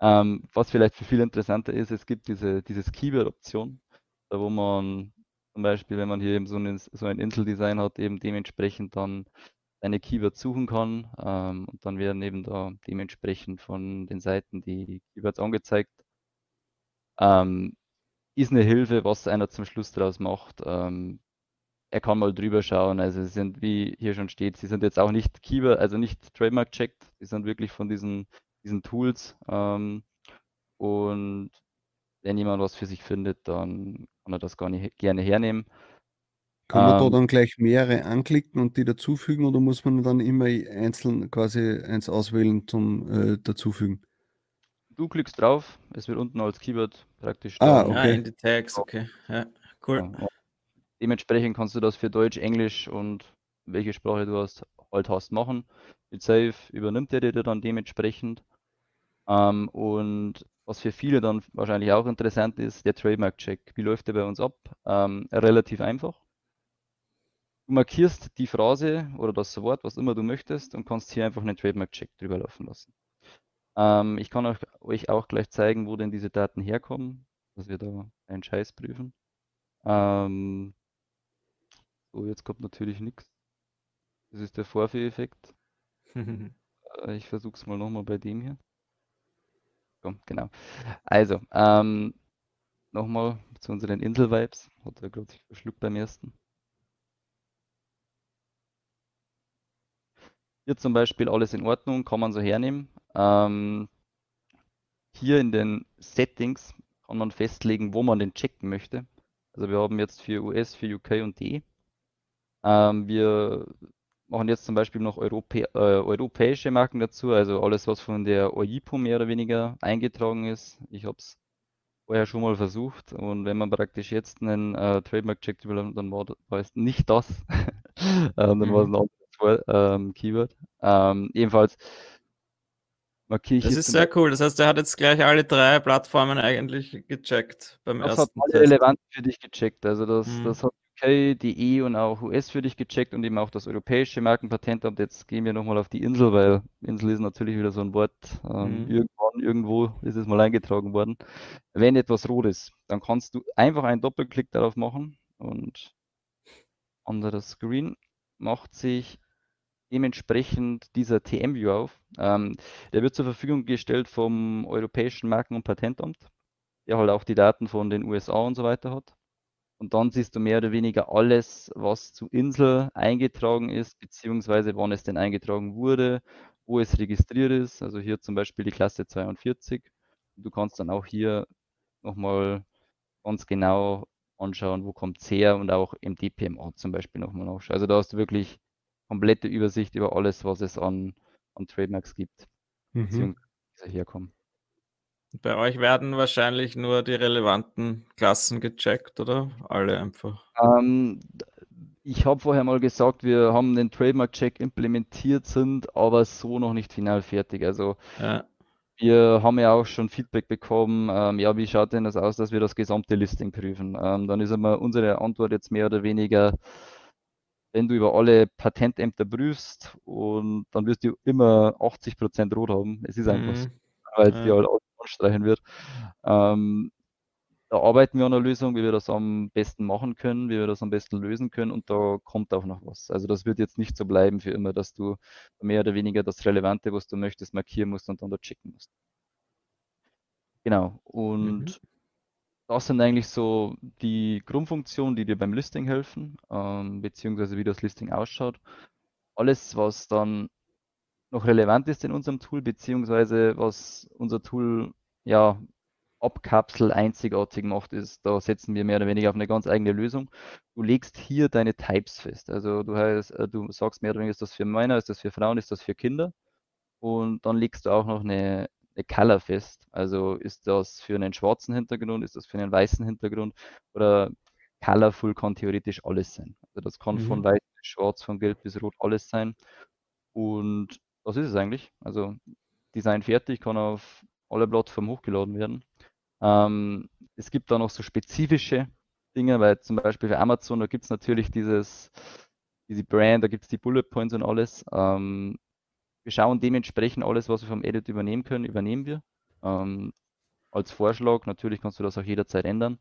Ähm, was vielleicht für viele interessanter ist, es gibt diese dieses Keyword-Option, da wo man zum Beispiel, wenn man hier eben so ein, so ein Intel-Design hat, eben dementsprechend dann eine Keyword suchen kann ähm, und dann werden eben da dementsprechend von den Seiten die Keywords angezeigt. Ähm, ist eine Hilfe, was einer zum Schluss daraus macht. Ähm, er kann mal drüber schauen. Also sie sind, wie hier schon steht, sie sind jetzt auch nicht Keyword, also nicht Trademark-checked, sie sind wirklich von diesen diesen Tools. Ähm, und wenn jemand was für sich findet, dann kann er das gar nicht gerne hernehmen. Kann man ähm, da dann gleich mehrere anklicken und die dazufügen oder muss man dann immer einzeln quasi eins auswählen zum äh, dazufügen? Du klickst drauf, es wird unten als Keyword praktisch. Ah, okay. Ah, in die Tags, okay. Ja, cool. Ja. Dementsprechend kannst du das für Deutsch, Englisch und welche Sprache du hast, halt hast machen. Mit Save übernimmt er dir dann dementsprechend. Ähm, und was für viele dann wahrscheinlich auch interessant ist, der Trademark-Check. Wie läuft der bei uns ab? Ähm, relativ einfach. Du markierst die Phrase oder das Wort, was immer du möchtest, und kannst hier einfach einen Trademark-Check drüber laufen lassen. Ähm, ich kann euch auch gleich zeigen, wo denn diese Daten herkommen, dass wir da einen Scheiß prüfen. Ähm, so, jetzt kommt natürlich nichts. Das ist der Vorführeffekt. Äh, ich versuche es mal nochmal bei dem hier. So, genau. Also, ähm, nochmal zu unseren Insel-Vibes. Hat er gerade sich verschluckt beim ersten. Hier zum Beispiel alles in Ordnung, kann man so hernehmen. Ähm, hier in den Settings kann man festlegen, wo man den checken möchte. Also wir haben jetzt für US, für UK und D. Ähm, wir machen jetzt zum Beispiel noch Europä äh, europäische Marken dazu, also alles, was von der OIPO mehr oder weniger eingetragen ist. Ich habe es vorher schon mal versucht und wenn man praktisch jetzt einen äh, Trademark-Check will, dann war, war, es nicht das, ähm, dann mhm. war es ein anderes ähm, Keyword. Ähm, ebenfalls markiere ich Das ist sehr cool. Das heißt, er hat jetzt gleich alle drei Plattformen eigentlich gecheckt beim Das hat ersten alle Test. relevant für dich gecheckt. Also das, Mhm. das hat UK, die und auch US für dich gecheckt und eben auch das europäische Markenpatentamt. Jetzt gehen wir nochmal auf die Insel, weil Insel ist natürlich wieder so ein Wort. Ähm, Mhm. Irgendwann, irgendwo ist es mal eingetragen worden. Wenn etwas rot ist, dann kannst du einfach einen Doppelklick darauf machen und anderer Screen macht sich dementsprechend dieser TM-View auf. Ähm, der wird zur Verfügung gestellt vom Europäischen Marken- und Patentamt, der halt auch die Daten von den USA und so weiter hat. Und dann siehst du mehr oder weniger alles, was zu Insel eingetragen ist, beziehungsweise wann es denn eingetragen wurde, wo es registriert ist. Also hier zum Beispiel die Klasse 42. Du kannst dann auch hier nochmal ganz genau anschauen, wo kommt es her und auch im DPMA zum Beispiel nochmal nachschauen. Also da hast du wirklich komplette Übersicht über alles, was es an, an Trademarks gibt, Mhm. beziehungsweise herkommen. Bei euch werden wahrscheinlich nur die relevanten Klassen gecheckt, oder? Alle einfach. Ähm, ich habe vorher mal gesagt, wir haben den Trademark-Check implementiert, sind aber so noch nicht final fertig. Also Ja. wir haben ja auch schon Feedback bekommen, ähm, ja, wie schaut denn das aus, dass wir das gesamte Listing prüfen? Ähm, dann ist immer unsere Antwort jetzt mehr oder weniger, wenn du über alle Patentämter prüfst und dann wirst du immer 80% rot haben. Es ist einfach so, Mhm. weil es dir Ja. halt alles anstreichen wird. Ähm, da arbeiten wir an einer Lösung, wie wir das am besten machen können, wie wir das am besten lösen können und da kommt auch noch was. Also das wird jetzt nicht so bleiben für immer, dass du mehr oder weniger das Relevante, was du möchtest, markieren musst und dann da checken musst. Genau. Und das sind eigentlich so die Grundfunktionen, die dir beim Listing helfen, ähm, beziehungsweise wie das Listing ausschaut. Alles, was dann noch relevant ist in unserem Tool, beziehungsweise was unser Tool ja abkapsel einzigartig macht, ist, da setzen wir mehr oder weniger auf eine ganz eigene Lösung. Du legst hier deine Types fest. Also du heißt, äh, du sagst mehr oder weniger, ist das für Männer, ist das für Frauen, ist das für Kinder? Und dann legst du auch noch eine, eine Color fest. Also ist das für einen schwarzen Hintergrund, ist das für einen weißen Hintergrund oder Colorful kann theoretisch alles sein. Also das kann von Mhm. weiß bis schwarz, von gelb bis rot alles sein. Und das ist es eigentlich. Also Design fertig, kann auf alle Plattformen hochgeladen werden. Ähm, es gibt da noch so spezifische Dinge, weil zum Beispiel für Amazon, da gibt es natürlich dieses, diese Brand, da gibt es die Bullet Points und alles. Ähm, wir schauen dementsprechend alles, was wir vom Edit übernehmen können, übernehmen wir. Ähm, als Vorschlag, natürlich kannst du das auch jederzeit ändern.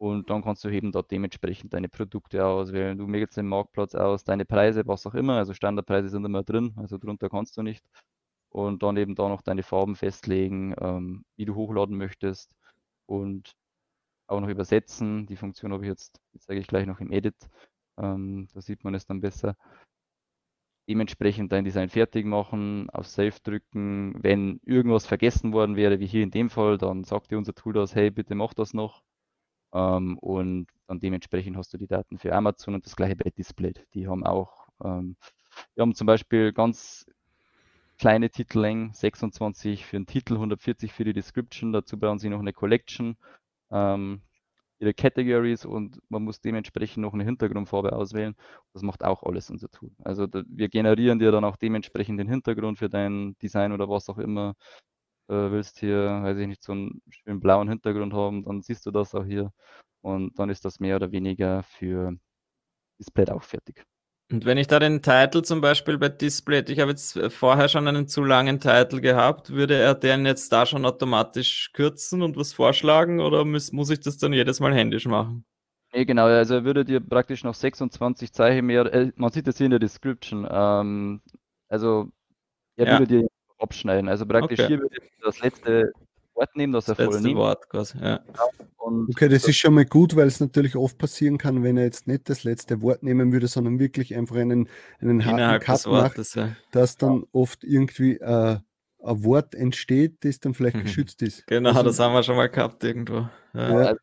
Und dann kannst du eben dort dementsprechend deine Produkte auswählen. Du wählst den Marktplatz aus, deine Preise, was auch immer. Also Standardpreise sind immer drin, also drunter kannst du nicht. Und dann eben da noch deine Farben festlegen, ähm, wie du hochladen möchtest und auch noch übersetzen. Die Funktion habe ich jetzt, die zeige ich gleich noch im Edit. Ähm, da sieht man es dann besser. Dementsprechend dein Design fertig machen, auf Save drücken. Wenn irgendwas vergessen worden wäre, wie hier in dem Fall, dann sagt dir unser Tool das, hey, bitte mach das noch. Ähm, und dann dementsprechend hast du die Daten für Amazon und das gleiche bei Display. Die haben auch, ähm, wir haben zum Beispiel ganz kleine Titellängen, 26 für den Titel, 140 für die Description. Dazu brauchen sie noch eine Collection, ähm, ihre Categories und man muss dementsprechend noch eine Hintergrundfarbe auswählen. Das macht auch alles unser Tool. Also da, wir generieren dir dann auch dementsprechend den Hintergrund für dein Design oder was auch immer. Äh, willst hier, weiß ich nicht, so einen schönen blauen Hintergrund haben, dann siehst du das auch hier. Und dann ist das mehr oder weniger für Display auch fertig. Und wenn ich da den Titel zum Beispiel bei Display, ich habe jetzt vorher schon einen zu langen Titel gehabt, würde er den jetzt da schon automatisch kürzen und was vorschlagen oder muss, muss ich das dann jedes Mal händisch machen? Nee, genau, also er würde dir praktisch noch 26 Zeichen mehr, äh, man sieht das hier in der Description, ähm, also er Ja. würde dir abschneiden. Also praktisch Okay. hier würde er das letzte Wort nehmen, das er Das letzte nimmt. Wort quasi. Ja. Und Okay, das ist schon mal gut, weil es natürlich oft passieren kann, wenn er jetzt nicht das letzte Wort nehmen würde, sondern wirklich einfach einen, einen harten Cut macht, Wortes. Ja. dass dann oft irgendwie äh, ein Wort entsteht, das dann vielleicht Mhm. geschützt ist. Genau, Also, das haben wir schon mal gehabt irgendwo. Ja. Ja.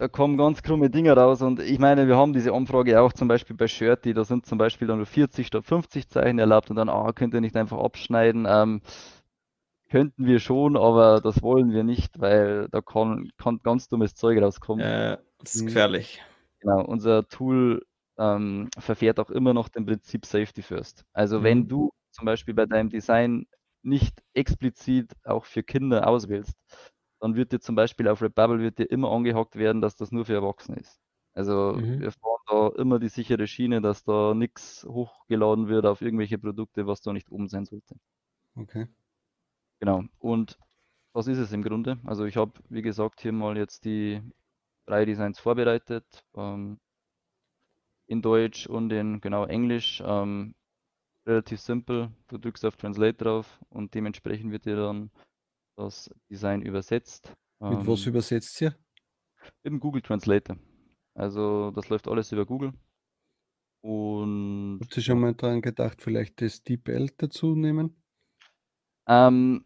Da kommen ganz krumme Dinge raus. Und ich meine, wir haben diese Umfrage auch zum Beispiel bei Shirty, da sind zum Beispiel dann nur 40 statt 50 Zeichen erlaubt und dann, ah, könnt ihr nicht einfach abschneiden. Ähm, könnten wir schon, aber das wollen wir nicht, weil da kann, kann ganz dummes Zeug rauskommen. Äh, das ist Mhm. gefährlich. Genau, unser Tool ähm, verfährt auch immer noch dem Prinzip Safety First. Also wenn Mhm. du zum Beispiel bei deinem Design nicht explizit auch für Kinder auswählst, dann wird dir zum Beispiel auf Redbubble wird dir immer angehockt werden, dass das nur für Erwachsene ist. Also Mhm. wir fahren da immer die sichere Schiene, dass da nichts hochgeladen wird auf irgendwelche Produkte, was da nicht oben sein sollte. Okay. Genau. Und das ist es im Grunde. Also ich habe, wie gesagt, hier mal jetzt die drei Designs vorbereitet. Ähm, in Deutsch und in genau Englisch. Ähm, relativ simpel. Du drückst auf Translate drauf und dementsprechend wird dir dann das Design übersetzt. Mit was Ähm, übersetzt ihr? mit dem Google Translator. Also das läuft alles über Google. Und Habt ihr schon mal daran gedacht, vielleicht das DeepL dazu nehmen? Ähm,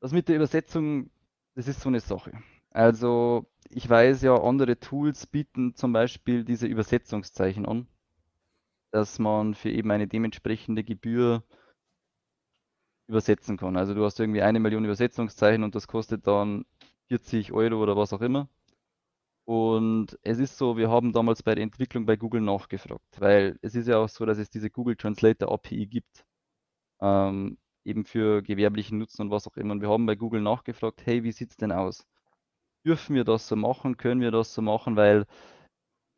das mit der Übersetzung, das ist so eine Sache. Also ich weiß ja, andere Tools bieten zum Beispiel diese Übersetzungszeichen an, dass man für eben eine dementsprechende Gebühr übersetzen kann. Also du hast irgendwie eine Million Übersetzungszeichen und das kostet dann 40 Euro oder was auch immer. Und es ist so, wir haben damals bei der Entwicklung bei Google nachgefragt, weil es ist ja auch so, dass es diese Google Translator API gibt. Ähm, eben für gewerblichen Nutzen und was auch immer. Und wir haben bei Google nachgefragt, hey, wie sieht es denn aus? Dürfen wir das so machen? Können wir das so machen? Weil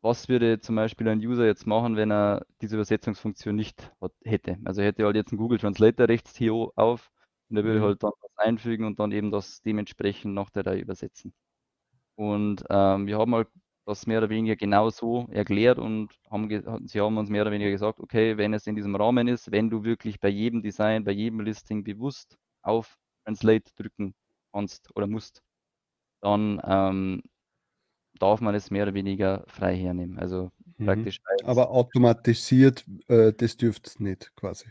was würde zum Beispiel ein User jetzt machen, wenn er diese Übersetzungsfunktion nicht hat, hätte? Also er hätte halt jetzt einen Google Translator rechts hier auf und er würde Mhm. halt dann was einfügen und dann eben das dementsprechend nach der Reihe übersetzen. Und ähm, wir haben halt das mehr oder weniger genau so erklärt und haben sie haben uns mehr oder weniger gesagt, okay, wenn es in diesem Rahmen ist, wenn du wirklich bei jedem Design, bei jedem Listing bewusst auf Translate drücken kannst oder musst, dann ähm, darf man es mehr oder weniger frei hernehmen. Also Mhm. praktisch Aber automatisiert, äh, das dürft es nicht quasi.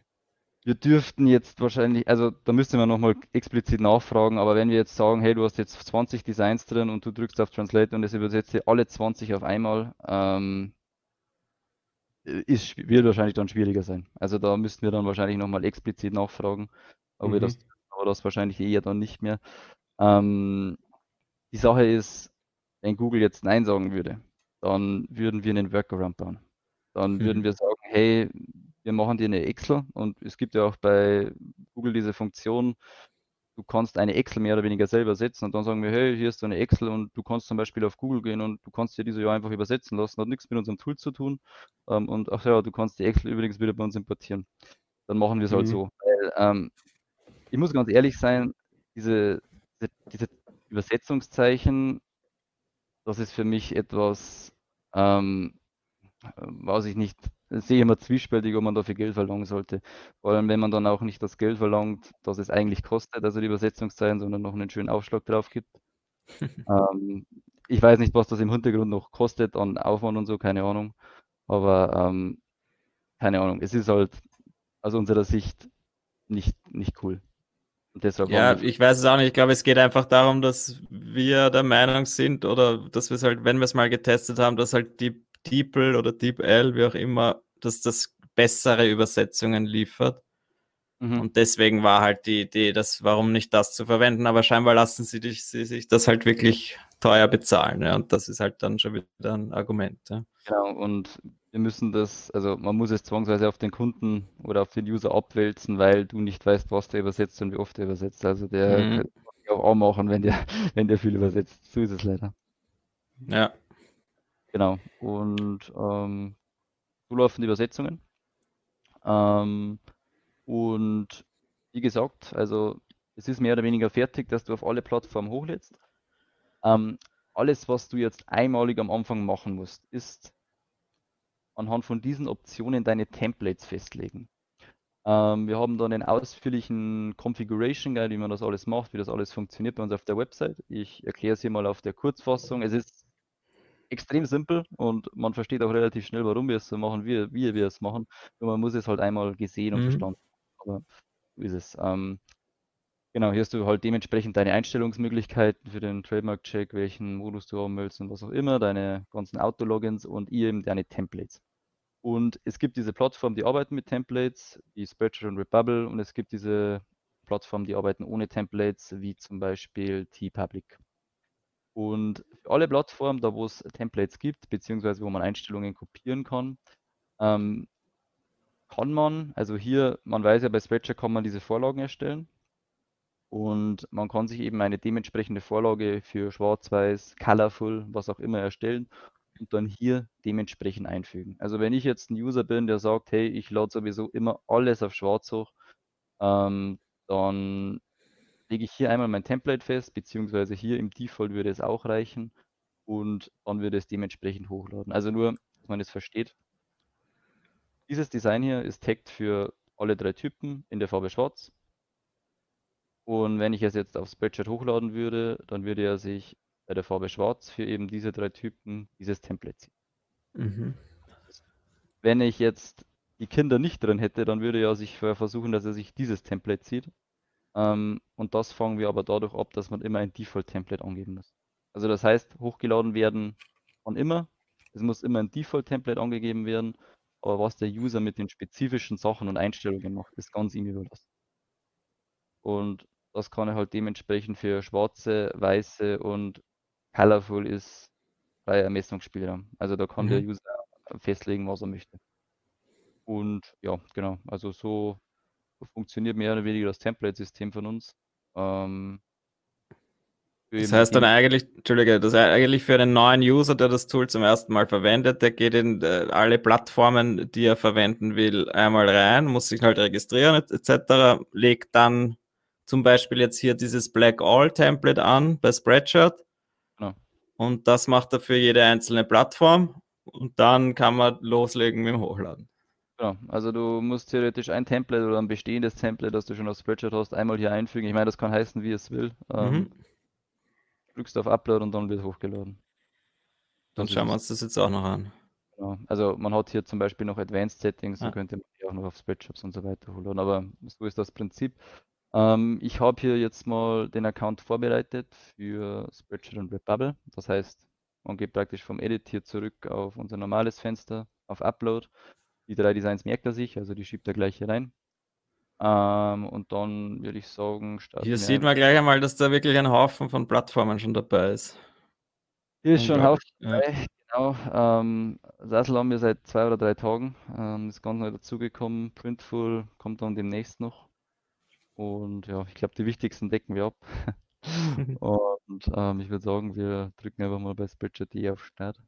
Wir dürften jetzt wahrscheinlich, also da müsste man nochmal explizit nachfragen, aber wenn wir jetzt sagen, hey, du hast jetzt 20 Designs drin und du drückst auf Translate und es übersetzt dir alle 20 auf einmal, ähm, ist, wird wahrscheinlich dann schwieriger sein. Also da müssten wir dann wahrscheinlich nochmal explizit nachfragen, ob wir das, Mhm. aber das wahrscheinlich eher dann nicht mehr. Ähm, die Sache ist, wenn Google jetzt Nein sagen würde, dann würden wir einen Workaround bauen. Dann würden Mhm. wir sagen, hey, wir machen dir eine Excel und es gibt ja auch bei Google diese Funktion, du kannst eine Excel mehr oder weniger selber setzen und dann sagen wir, hey, hier ist so eine Excel und du kannst zum Beispiel auf Google gehen und du kannst dir diese ja einfach übersetzen lassen, hat nichts mit unserem Tool zu tun. Ähm, und ach ja, du kannst die Excel übrigens wieder bei uns importieren. Dann machen wir es halt Mhm. so. Weil, ähm, ich muss ganz ehrlich sein, diese, diese, diese Übersetzungszeichen, das ist für mich etwas, ähm, weiß ich nicht, sehe immer zwiespältig, ob man dafür Geld verlangen sollte. Vor allem, wenn man dann auch nicht das Geld verlangt, das es eigentlich kostet, also die Übersetzungszeichen, sondern noch einen schönen Aufschlag drauf gibt. Ähm, ich weiß nicht, was das im Hintergrund noch kostet an Aufwand und so, keine Ahnung. Aber ähm, keine Ahnung, es ist halt aus unserer Sicht nicht, nicht cool. Ja, ich weiß es auch nicht. Ich glaube, es geht einfach darum, dass wir der Meinung sind oder dass wir es halt, wenn wir es mal getestet haben, dass halt die DeepL oder DeepL, wie auch immer, dass das bessere Übersetzungen liefert. Mhm. Und deswegen war halt die Idee, dass warum nicht das zu verwenden, aber scheinbar lassen sie, dich, sie sich das halt wirklich teuer bezahlen. Ja? Und das ist halt dann schon wieder ein Argument. Ja? Genau, und wir müssen das, also man muss es zwangsweise auf den Kunden oder auf den User abwälzen, weil du nicht weißt, was der übersetzt und wie oft er übersetzt. Also der Mhm. kann auch anmachen, wenn der, wenn der viel übersetzt. So ist es leider. ja. Genau. Und ähm, so laufen die Übersetzungen. Ähm, und wie gesagt, also es ist mehr oder weniger fertig, dass du auf alle Plattformen hochlädst. Ähm, alles, was du jetzt einmalig am Anfang machen musst, ist anhand von diesen Optionen deine Templates festlegen. Ähm, wir haben dann einen ausführlichen Configuration Guide, wie man das alles macht, wie das alles funktioniert bei uns auf der Website. Ich erkläre es hier mal auf der Kurzfassung. Es ist extrem simpel und man versteht auch relativ schnell, warum wir es so machen, wie, wie wir es machen. Nur man muss es halt einmal gesehen und Mhm. verstanden haben. Aber so ist es. Ähm, genau, hier hast du halt dementsprechend deine Einstellungsmöglichkeiten für den Trademark-Check, welchen Modus du haben willst und was auch immer, deine ganzen Auto-Logins und eben deine Templates. Und es gibt diese Plattformen, die arbeiten mit Templates, wie Spreadshirt und Redbubble, und es gibt diese Plattformen, die arbeiten ohne Templates, wie zum Beispiel TeePublic. Und für alle Plattformen, da wo es Templates gibt, beziehungsweise wo man Einstellungen kopieren kann, ähm, kann man, also hier, man weiß ja, bei Spreadshirt kann man diese Vorlagen erstellen. Und man kann sich eben eine dementsprechende Vorlage für Schwarz-Weiß, Colorful, was auch immer erstellen und dann hier dementsprechend einfügen. Also wenn ich jetzt ein User bin, der sagt, hey, ich lade sowieso immer alles auf Schwarz hoch, ähm, dann lege ich hier einmal mein Template fest, beziehungsweise hier im Default würde es auch reichen und dann würde es dementsprechend hochladen. Also nur, dass man es versteht. Dieses Design hier ist tagged für alle drei Typen in der Farbe Schwarz. Und wenn ich es jetzt auf Spreadshirt hochladen würde, dann würde er sich bei der Farbe Schwarz für eben diese drei Typen dieses Template ziehen. Mhm. Wenn ich jetzt die Kinder nicht drin hätte, dann würde er sich versuchen, dass er sich dieses Template zieht. Ähm, und das fangen wir aber dadurch ab, dass man immer ein Default-Template angeben muss. Also das heißt, hochgeladen werden von immer. Es muss immer ein Default-Template angegeben werden. Aber was der User mit den spezifischen Sachen und Einstellungen macht, ist ganz ihm überlassen. Und das kann er halt dementsprechend für schwarze, weiße und colorful ist freier Ermessungsspielraum. Also da kann mhm. der User festlegen, was er möchte. Und ja, genau, also so funktioniert mehr oder weniger das Template-System von uns. Ähm, das heißt dann eigentlich, Entschuldige, das heißt eigentlich für einen neuen User, der das Tool zum ersten Mal verwendet, der geht in äh, alle Plattformen, die er verwenden will, einmal rein, muss sich halt registrieren etc., legt dann zum Beispiel jetzt hier dieses Black All Template an bei Spreadshirt. Genau. Und das macht er für jede einzelne Plattform und dann kann man loslegen mit dem Hochladen. Genau, also du musst theoretisch ein Template oder ein bestehendes Template, das du schon auf Spreadshirt hast, einmal hier einfügen. Ich meine, das kann heißen, wie es will. Ähm, mhm drückst auf Upload und dann wird hochgeladen. Dann schauen wir uns das jetzt auch noch an. Genau. Also man hat hier zum Beispiel noch Advanced Settings, ah. so könnte man die auch noch auf Spreadshops und so weiter hochladen. Aber so ist das Prinzip. Ähm, ich habe hier jetzt mal den Account vorbereitet für Spreadshirt und Redbubble. Das heißt, man geht praktisch vom Edit hier zurück auf unser normales Fenster, auf Upload. Die drei Designs merkt er sich, also die schiebt er gleich hier rein. Ähm, und dann würde ich sagen, Hier sieht man gleich einmal, dass da wirklich ein Haufen von Plattformen schon dabei ist. Hier ist schon ein Haufen dabei, ja. genau. Ähm, Sassel haben wir seit zwei oder drei Tagen. Ähm, ist ganz neu dazugekommen. Printful kommt dann demnächst noch. Und ja, ich glaube, die wichtigsten decken wir ab. und ähm, ich würde sagen, wir drücken einfach mal bei Spreadshirt.de auf Start.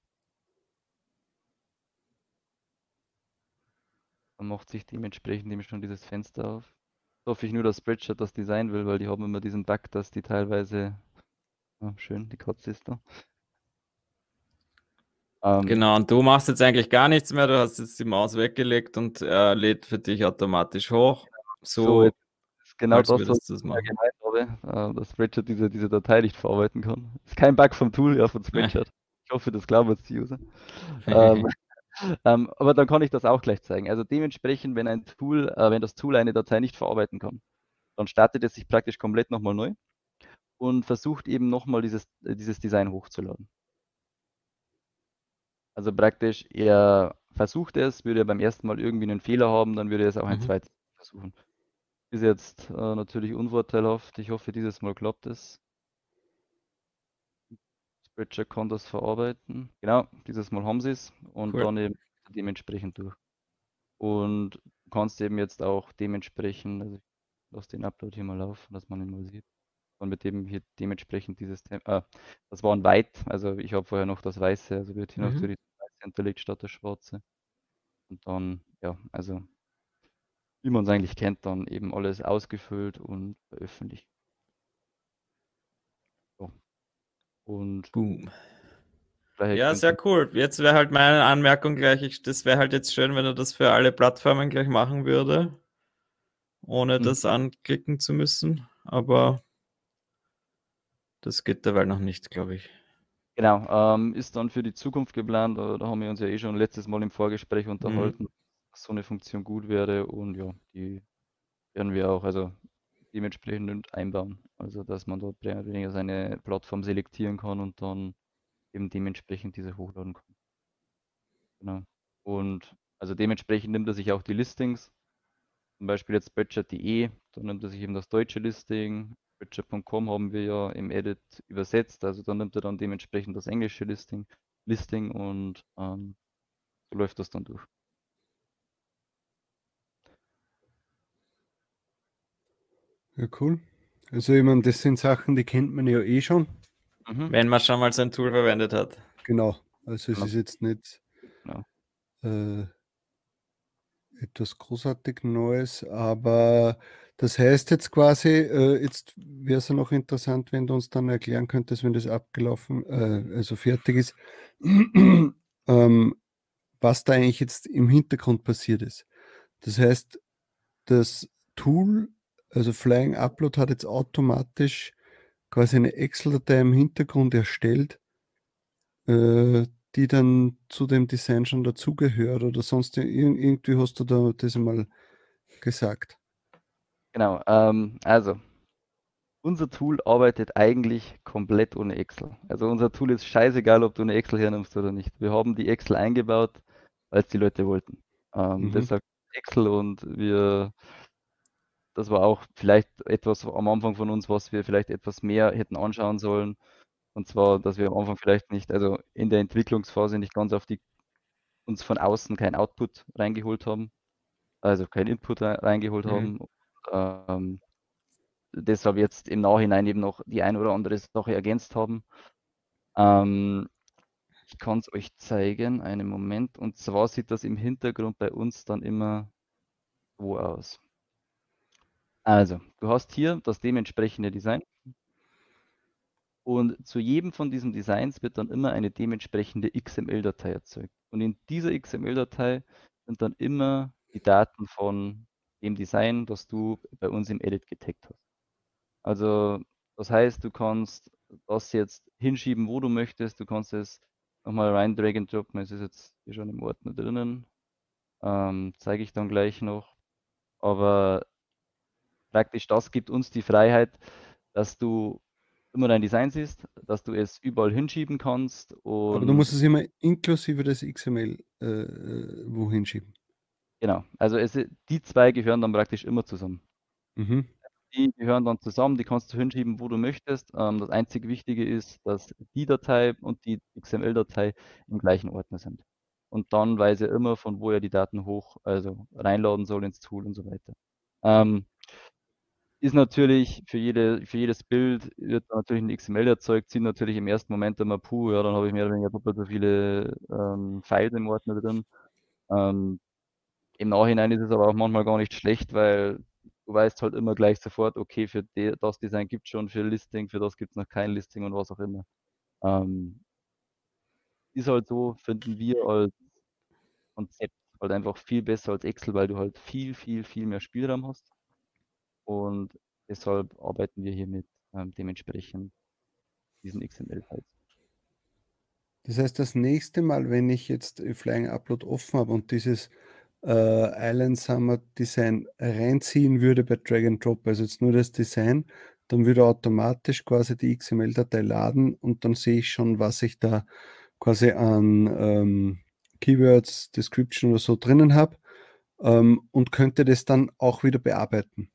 Dann macht sich dementsprechend eben schon dieses Fenster auf. Hoffe ich nur, dass Spreadshirt das Design will, weil die haben immer diesen Bug, dass die teilweise. Oh, schön, die Katze ist da. Ähm, genau, und du machst jetzt eigentlich gar nichts mehr. Du hast jetzt die Maus weggelegt und er lädt für dich automatisch hoch. So, so genau das, was das ich gemeint habe, äh, dass Spreadshirt diese, diese Datei nicht verarbeiten kann. Ist kein Bug vom Tool, ja, von Spreadshirt. Ich hoffe, das glauben jetzt die User. ähm, ähm, aber dann kann ich das auch gleich zeigen. Also dementsprechend, wenn ein Tool, äh, wenn das Tool eine Datei nicht verarbeiten kann, dann startet es sich praktisch komplett nochmal neu und versucht eben nochmal dieses, dieses Design hochzuladen. Also praktisch, er versucht es, würde er beim ersten Mal irgendwie einen Fehler haben, dann würde er es auch ein mhm. zweites Mal versuchen. Ist jetzt äh, natürlich unvorteilhaft. Ich hoffe, dieses Mal klappt es. Spreadshirt kann das verarbeiten. Genau, dieses Mal haben sie es und cool. dann eben dementsprechend durch. Und du kannst eben jetzt auch dementsprechend, also ich lasse den Upload hier mal laufen, dass man ihn mal sieht. Und mit dem hier dementsprechend dieses, äh, das war ein White, also ich habe vorher noch das Weiße, also wird hier mhm. natürlich das Weiße hinterlegt statt das Schwarze. Und dann, ja, also wie man es eigentlich kennt, dann eben alles ausgefüllt und veröffentlicht. Und Boom. Ja, sehr cool. Jetzt wäre halt meine Anmerkung gleich, ich, das wäre halt jetzt schön, wenn er das für alle Plattformen gleich machen würde, ohne mhm. das anklicken zu müssen. Aber das geht dabei noch nicht, glaube ich. Genau, ähm, ist dann für die Zukunft geplant. Da, da, haben wir uns ja eh schon letztes Mal im Vorgespräch mhm. unterhalten, mhm. So eine Funktion gut wäre und ja, die werden wir auch, also dementsprechend einbauen. Also dass man dort mehr oder weniger seine Plattform selektieren kann und dann eben dementsprechend diese hochladen kann. Genau. Und also dementsprechend nimmt er sich auch die Listings. Zum Beispiel jetzt Budget.de, dann nimmt er sich eben das deutsche Listing. Budget.com haben wir ja im Edit übersetzt, also dann nimmt er dann dementsprechend das englische Listing, Listing und ähm, so läuft das dann durch. Ja, cool. Also ich meine, das sind Sachen, die kennt man ja eh schon. Mhm. Wenn man schon mal sein Tool verwendet hat. Genau. Also es genau. ist jetzt nicht genau. äh, etwas großartig Neues, aber das heißt jetzt quasi, äh, jetzt wäre es ja noch interessant, wenn du uns dann erklären könntest, wenn das abgelaufen, äh, also fertig ist, ähm, was da eigentlich jetzt im Hintergrund passiert ist. Das heißt, das Tool, also Flying Upload hat jetzt automatisch quasi eine Excel-Datei im Hintergrund erstellt, äh, die dann zu dem Design schon dazugehört oder sonst irgendwie hast du da das einmal gesagt. Genau, ähm, also unser Tool arbeitet eigentlich komplett ohne Excel. Also unser Tool ist scheißegal, ob du eine Excel hernimmst oder nicht. Wir haben die Excel eingebaut, weil es die Leute wollten. Ähm, mhm. Deshalb Excel und wir, das war auch vielleicht etwas am Anfang von uns, was wir vielleicht etwas mehr hätten anschauen sollen. Und zwar, dass wir am Anfang vielleicht nicht, also in der Entwicklungsphase nicht ganz auf die, uns von außen kein Output reingeholt haben, also kein Input reingeholt mhm. haben. Ähm, deshalb jetzt im Nachhinein eben noch die ein oder andere Sache ergänzt haben. Ähm, ich kann es euch zeigen, einen Moment. Und zwar sieht das im Hintergrund bei uns dann immer so aus. Also, du hast hier das dementsprechende Design. Und zu jedem von diesen Designs wird dann immer eine dementsprechende XML-Datei erzeugt. Und in dieser XML-Datei sind dann immer die Daten von dem Design, das du bei uns im Edit getaggt hast. Also das heißt, du kannst das jetzt hinschieben, wo du möchtest. Du kannst es nochmal rein drag and droppen. Es ist jetzt hier schon im Ordner drinnen. Ähm, zeige ich dann gleich noch. Aber praktisch das gibt uns die Freiheit, dass du immer dein Design siehst, dass du es überall hinschieben kannst. Aber du musst es immer inklusive des XML äh, äh, wo hinschieben. Genau, also es, die zwei gehören dann praktisch immer zusammen. Mhm. Die gehören dann zusammen, die kannst du hinschieben, wo du möchtest. Ähm, das einzige Wichtige ist, dass die Datei und die XML-Datei im gleichen Ordner sind. Und dann weiß er immer, von wo er die Daten hoch, also reinladen soll ins Tool und so weiter. Ähm, ist natürlich für, jede, für jedes Bild wird natürlich ein XML erzeugt, sind natürlich im ersten Moment immer, puh, ja, dann habe ich mehr oder weniger doppelt so viele ähm, Files im Ordner drin. Ähm, Im Nachhinein ist es aber auch manchmal gar nicht schlecht, weil du weißt halt immer gleich sofort, okay, für die, das Design gibt es schon, für Listing, für das gibt es noch kein Listing und was auch immer. Ähm, ist halt so, finden wir als Konzept halt einfach viel besser als Excel, weil du halt viel, viel, viel mehr Spielraum hast und deshalb arbeiten wir hier mit ähm, dementsprechend diesen XML-Files. Das heißt, das nächste Mal, wenn ich jetzt Flying Upload offen habe und dieses äh, Island Summer Design reinziehen würde bei Drag and Drop, also jetzt nur das Design, dann würde automatisch quasi die XML-Datei laden und dann sehe ich schon, was ich da quasi an ähm, Keywords, Description oder so drinnen habe ähm, und könnte das dann auch wieder bearbeiten.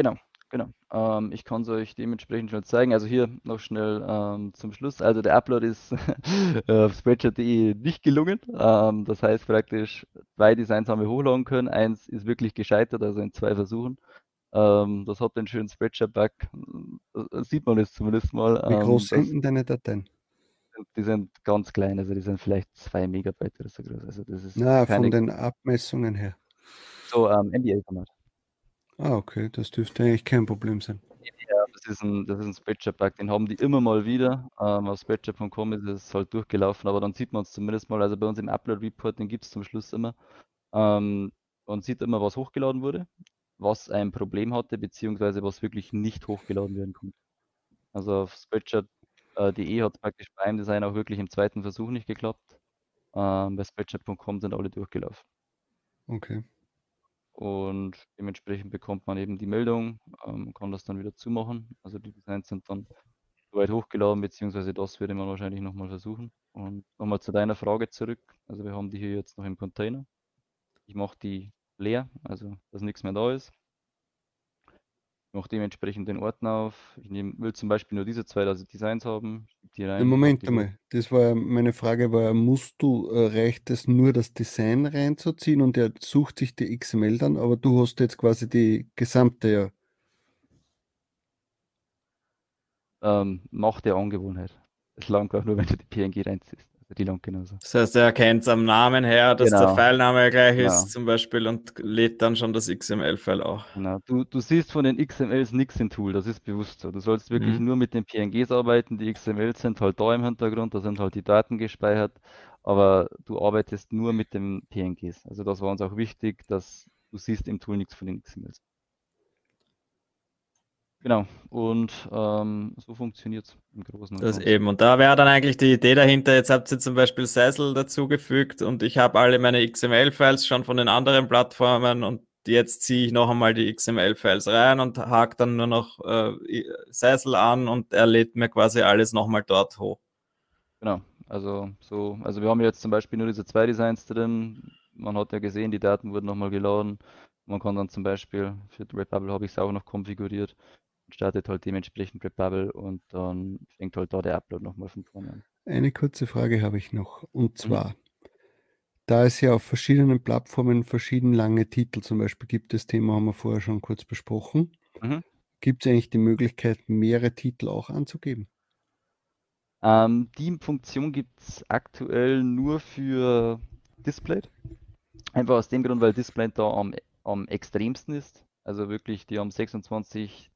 Genau, genau. Ähm, ich kann es euch dementsprechend schon zeigen. Also hier noch schnell ähm, zum Schluss. Also der Upload ist auf Spreadshirt.de nicht gelungen. Ähm, das heißt praktisch, zwei Designs haben wir hochladen können. Eins ist wirklich gescheitert, also in zwei Versuchen. Ähm, das hat den schönen Spreadshirt-Bug. Sieht man es zumindest mal. Wie ähm, groß sind denn deine Dateien? Die sind ganz klein, also die sind vielleicht zwei Megabyte oder so groß. Also das ist Na, von den Abmessungen her. So, ähm, NDA-Format. Ah, okay, das dürfte eigentlich kein Problem sein. Ja, das ist ein, das ist ein Spreadshirt-Bug, den haben die immer mal wieder. Ähm, auf spreadshirt.com ist es halt durchgelaufen, aber dann sieht man es zumindest mal, also bei uns im Upload-Report, den gibt es zum Schluss immer. Ähm, man sieht immer, was hochgeladen wurde, was ein Problem hatte, beziehungsweise was wirklich nicht hochgeladen werden konnte. Also auf spreadshirt.de hat es praktisch beim Design auch wirklich im zweiten Versuch nicht geklappt. Ähm, bei spreadshirt.com sind alle durchgelaufen. Okay und dementsprechend bekommt man eben die Meldung, ähm, kann das dann wieder zumachen. Also die Designs sind dann soweit hochgeladen, beziehungsweise das würde man wahrscheinlich nochmal versuchen. Und nochmal zu deiner Frage zurück. Also wir haben die hier jetzt noch im Container. Ich mache die leer, also dass nichts mehr da ist mache dementsprechend den Ordner auf. Ich nehm, will zum Beispiel nur diese zwei also Designs haben. Die rein, Moment einmal, das war meine Frage, war, musst du, äh, reicht es nur das Design reinzuziehen und er sucht sich die XML dann, aber du hast jetzt quasi die gesamte, ja. ähm, Macht der Angewohnheit. Es langt auch nur, wenn du die PNG reinziehst. Die genauso. Das heißt, er erkennt es am Namen her, dass Genau. der Pfeilname gleich Genau. ist, zum Beispiel, und lädt dann schon das XML-File auch. Genau. Du, du siehst von den XMLs nichts im Tool, das ist bewusst so. Du sollst wirklich Mhm. nur mit den PNGs arbeiten. Die XMLs sind halt da im Hintergrund, da sind halt die Daten gespeichert, aber du arbeitest nur mit den PNGs. Also das war uns auch wichtig, dass du siehst im Tool nichts von den XMLs. Genau, und ähm, so funktioniert es im Großen und Das Ganzen. eben. Und da wäre dann eigentlich die Idee dahinter, jetzt habt ihr zum Beispiel Sessel dazugefügt und ich habe alle meine XML-Files schon von den anderen Plattformen und jetzt ziehe ich noch einmal die XML-Files rein und hake dann nur noch äh, Sessel an und er lädt mir quasi alles nochmal dort hoch. Genau, also so, also wir haben jetzt zum Beispiel nur diese zwei Designs drin. Man hat ja gesehen, die Daten wurden nochmal geladen. Man kann dann zum Beispiel für Redbubble habe ich es auch noch konfiguriert startet halt dementsprechend Redbubble und dann fängt halt da der Upload nochmal von vorne an. Eine kurze Frage habe ich noch. Und zwar, da es ja auf verschiedenen Plattformen verschieden lange Titel zum Beispiel gibt, das Thema haben wir vorher schon kurz besprochen, Mhm. gibt es eigentlich die Möglichkeit, mehrere Titel auch anzugeben? Ähm, die Funktion gibt es aktuell nur für Display. Einfach aus dem Grund, weil Display da am, am extremsten ist. Also wirklich, die haben 26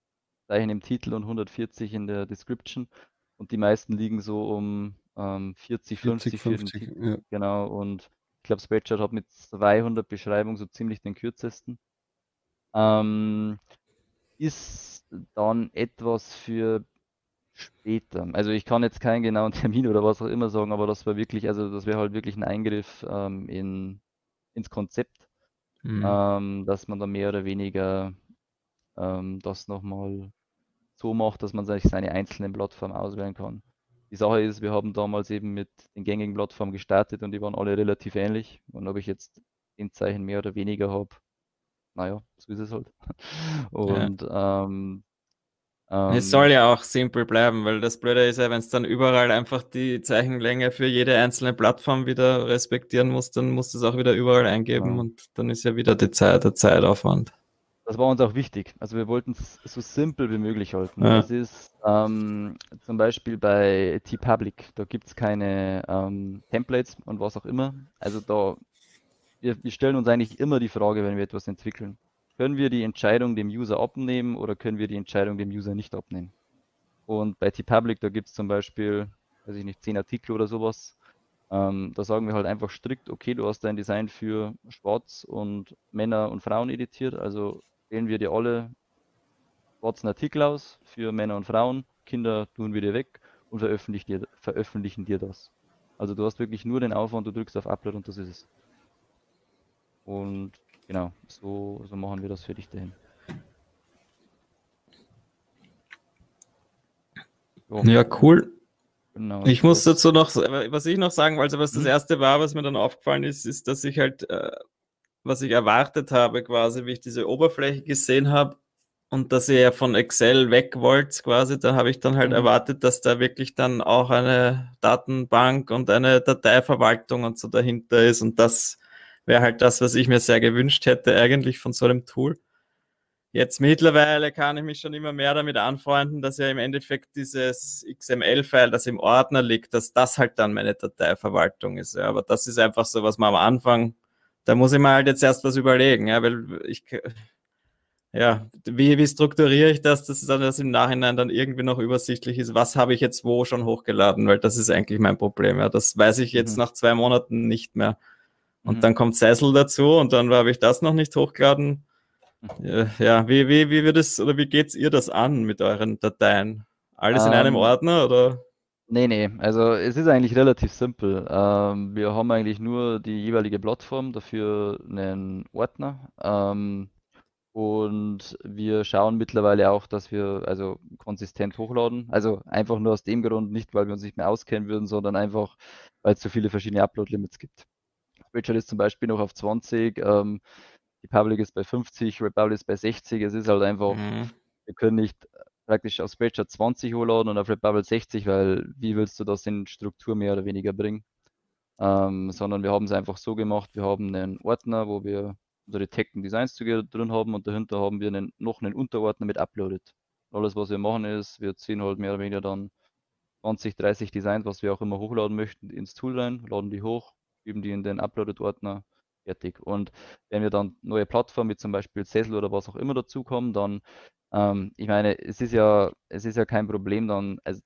Zeichen im Titel und 140 in der Description. Und die meisten liegen so um ähm, 40, 50 für den 50, Titel. ja. Genau, und ich glaube, Spreadshirt hat mit 200 Beschreibungen so ziemlich den kürzesten. Ähm, ist dann etwas für später. Also ich kann jetzt keinen genauen Termin oder was auch immer sagen, aber das war wirklich, also das wäre halt wirklich ein Eingriff ähm, in, ins Konzept, Mhm. ähm, dass man da mehr oder weniger ähm, das nochmal so macht, dass man sich seine einzelnen Plattformen auswählen kann. Die Sache ist, wir haben damals eben mit den gängigen Plattformen gestartet und die waren alle relativ ähnlich. Und ob ich jetzt den Zeichen mehr oder weniger habe, naja, so ist es halt. Und ähm, Es ähm, soll ja auch simpel bleiben, weil das Blöde ist ja, wenn es dann überall einfach die Zeichenlänge für jede einzelne Plattform wieder respektieren muss, dann musst du es auch wieder überall eingeben Ja. und dann ist ja wieder die Zeit, der Zeitaufwand. Das war uns auch wichtig. Also wir wollten es so simpel wie möglich halten. Ja. Das ist ähm, zum Beispiel bei T-Public, da gibt es keine ähm, Templates und was auch immer. Also da, wir, wir stellen uns eigentlich immer die Frage, wenn wir etwas entwickeln. Können wir die Entscheidung dem User abnehmen oder können wir die Entscheidung dem User nicht abnehmen? Und bei T-Public, da gibt es zum Beispiel, weiß ich nicht, 10 Artikel oder sowas. Ähm, da sagen wir halt einfach strikt, okay, du hast dein Design für Schwarz und Männer und Frauen editiert, also wählen wir dir alle schwarzen Artikel aus für Männer und Frauen, Kinder tun wir dir weg und veröffentlichen dir, veröffentlichen dir das. Also du hast wirklich nur den Aufwand, du drückst auf Upload und das ist es. Und genau, so, so machen wir das für dich dahin. So, Ja, cool. genau. Ich muss dazu noch, was ich noch sagen wollte, was das erste war, was mir dann aufgefallen ist, ist, dass ich halt, äh, was ich erwartet habe, quasi, wie ich diese Oberfläche gesehen habe und dass ihr ja von Excel weg wollt, quasi, da habe ich dann halt Mhm. erwartet, dass da wirklich dann auch eine Datenbank und eine Dateiverwaltung und so dahinter ist und das wäre halt das, was ich mir sehr gewünscht hätte, eigentlich von so einem Tool. Jetzt mittlerweile kann ich mich schon immer mehr damit anfreunden, dass ja im Endeffekt dieses XML-File, das im Ordner liegt, dass das halt dann meine Dateiverwaltung ist. Ja. Aber das ist einfach so, was man am Anfang, da muss ich mir halt jetzt erst was überlegen, ja, weil ich, ja, wie, wie strukturiere ich das, dass es dann das im Nachhinein dann irgendwie noch übersichtlich ist, was habe ich jetzt wo schon hochgeladen, weil das ist eigentlich mein Problem. Ja. Das weiß ich jetzt Mhm. nach zwei Monaten nicht mehr. Und Mhm. dann kommt Sessel dazu und dann habe ich das noch nicht hochgeladen. Ja, ja, wie, wie, wie wird es oder wie geht's ihr das an mit euren Dateien? Alles in einem Ähm, Ordner oder? Nee, nee, also es ist eigentlich relativ simpel. Ähm, wir haben eigentlich nur die jeweilige Plattform, dafür einen Ordner. Ähm, und wir schauen mittlerweile auch, dass wir also konsistent hochladen. Also einfach nur aus dem Grund, nicht weil wir uns nicht mehr auskennen würden, sondern einfach, weil es so viele verschiedene Upload-Limits gibt. Spreadshirt ist zum Beispiel noch auf 20, ähm, die Public ist bei 50, Republic ist bei 60. Es ist halt einfach, Mhm. wir können nicht praktisch auf Spreadshirt 20 hochladen und auf Redbubble 60, weil wie willst du das in Struktur mehr oder weniger bringen? Ähm, sondern wir haben es einfach so gemacht, wir haben einen Ordner, wo wir unsere Tech und Designs drin haben und dahinter haben wir einen, noch einen Unterordner mit Uploaded. alles, was wir machen, ist, wir ziehen halt mehr oder weniger dann 20, 30 Designs, was wir auch immer hochladen möchten, ins Tool rein, laden die hoch, üben die in den Uploaded-Ordner, fertig. Und wenn wir dann neue Plattformen wie zum Beispiel Sessel oder was auch immer dazukommen, dann, ähm, ich meine, es ist ja, es ist ja kein Problem dann, also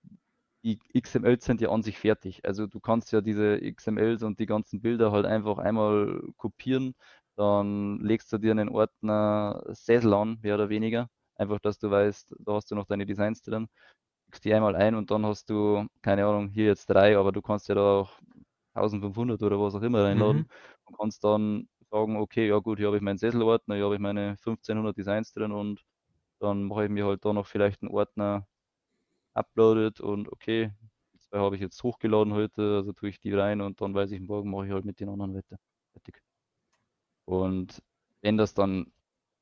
die XMLs sind ja an sich fertig. Also du kannst ja diese XMLs und die ganzen Bilder halt einfach einmal kopieren, dann legst du dir einen Ordner Sessel an, mehr oder weniger. Einfach, dass du weißt, da hast du noch deine Designs drin, legst die einmal ein und dann hast du, keine Ahnung, hier jetzt drei, aber du kannst ja da auch 1500 oder was auch immer reinladen mhm. und kannst dann sagen, okay, ja gut, hier habe ich meinen Sesselordner, hier habe ich meine 1500 Designs drin und dann mache ich mir halt da noch vielleicht einen Ordner uploaded und okay, zwei habe ich jetzt hochgeladen heute, also tue ich die rein und dann weiß ich, morgen mache ich halt mit den anderen weiter. Fertig. Und wenn das dann,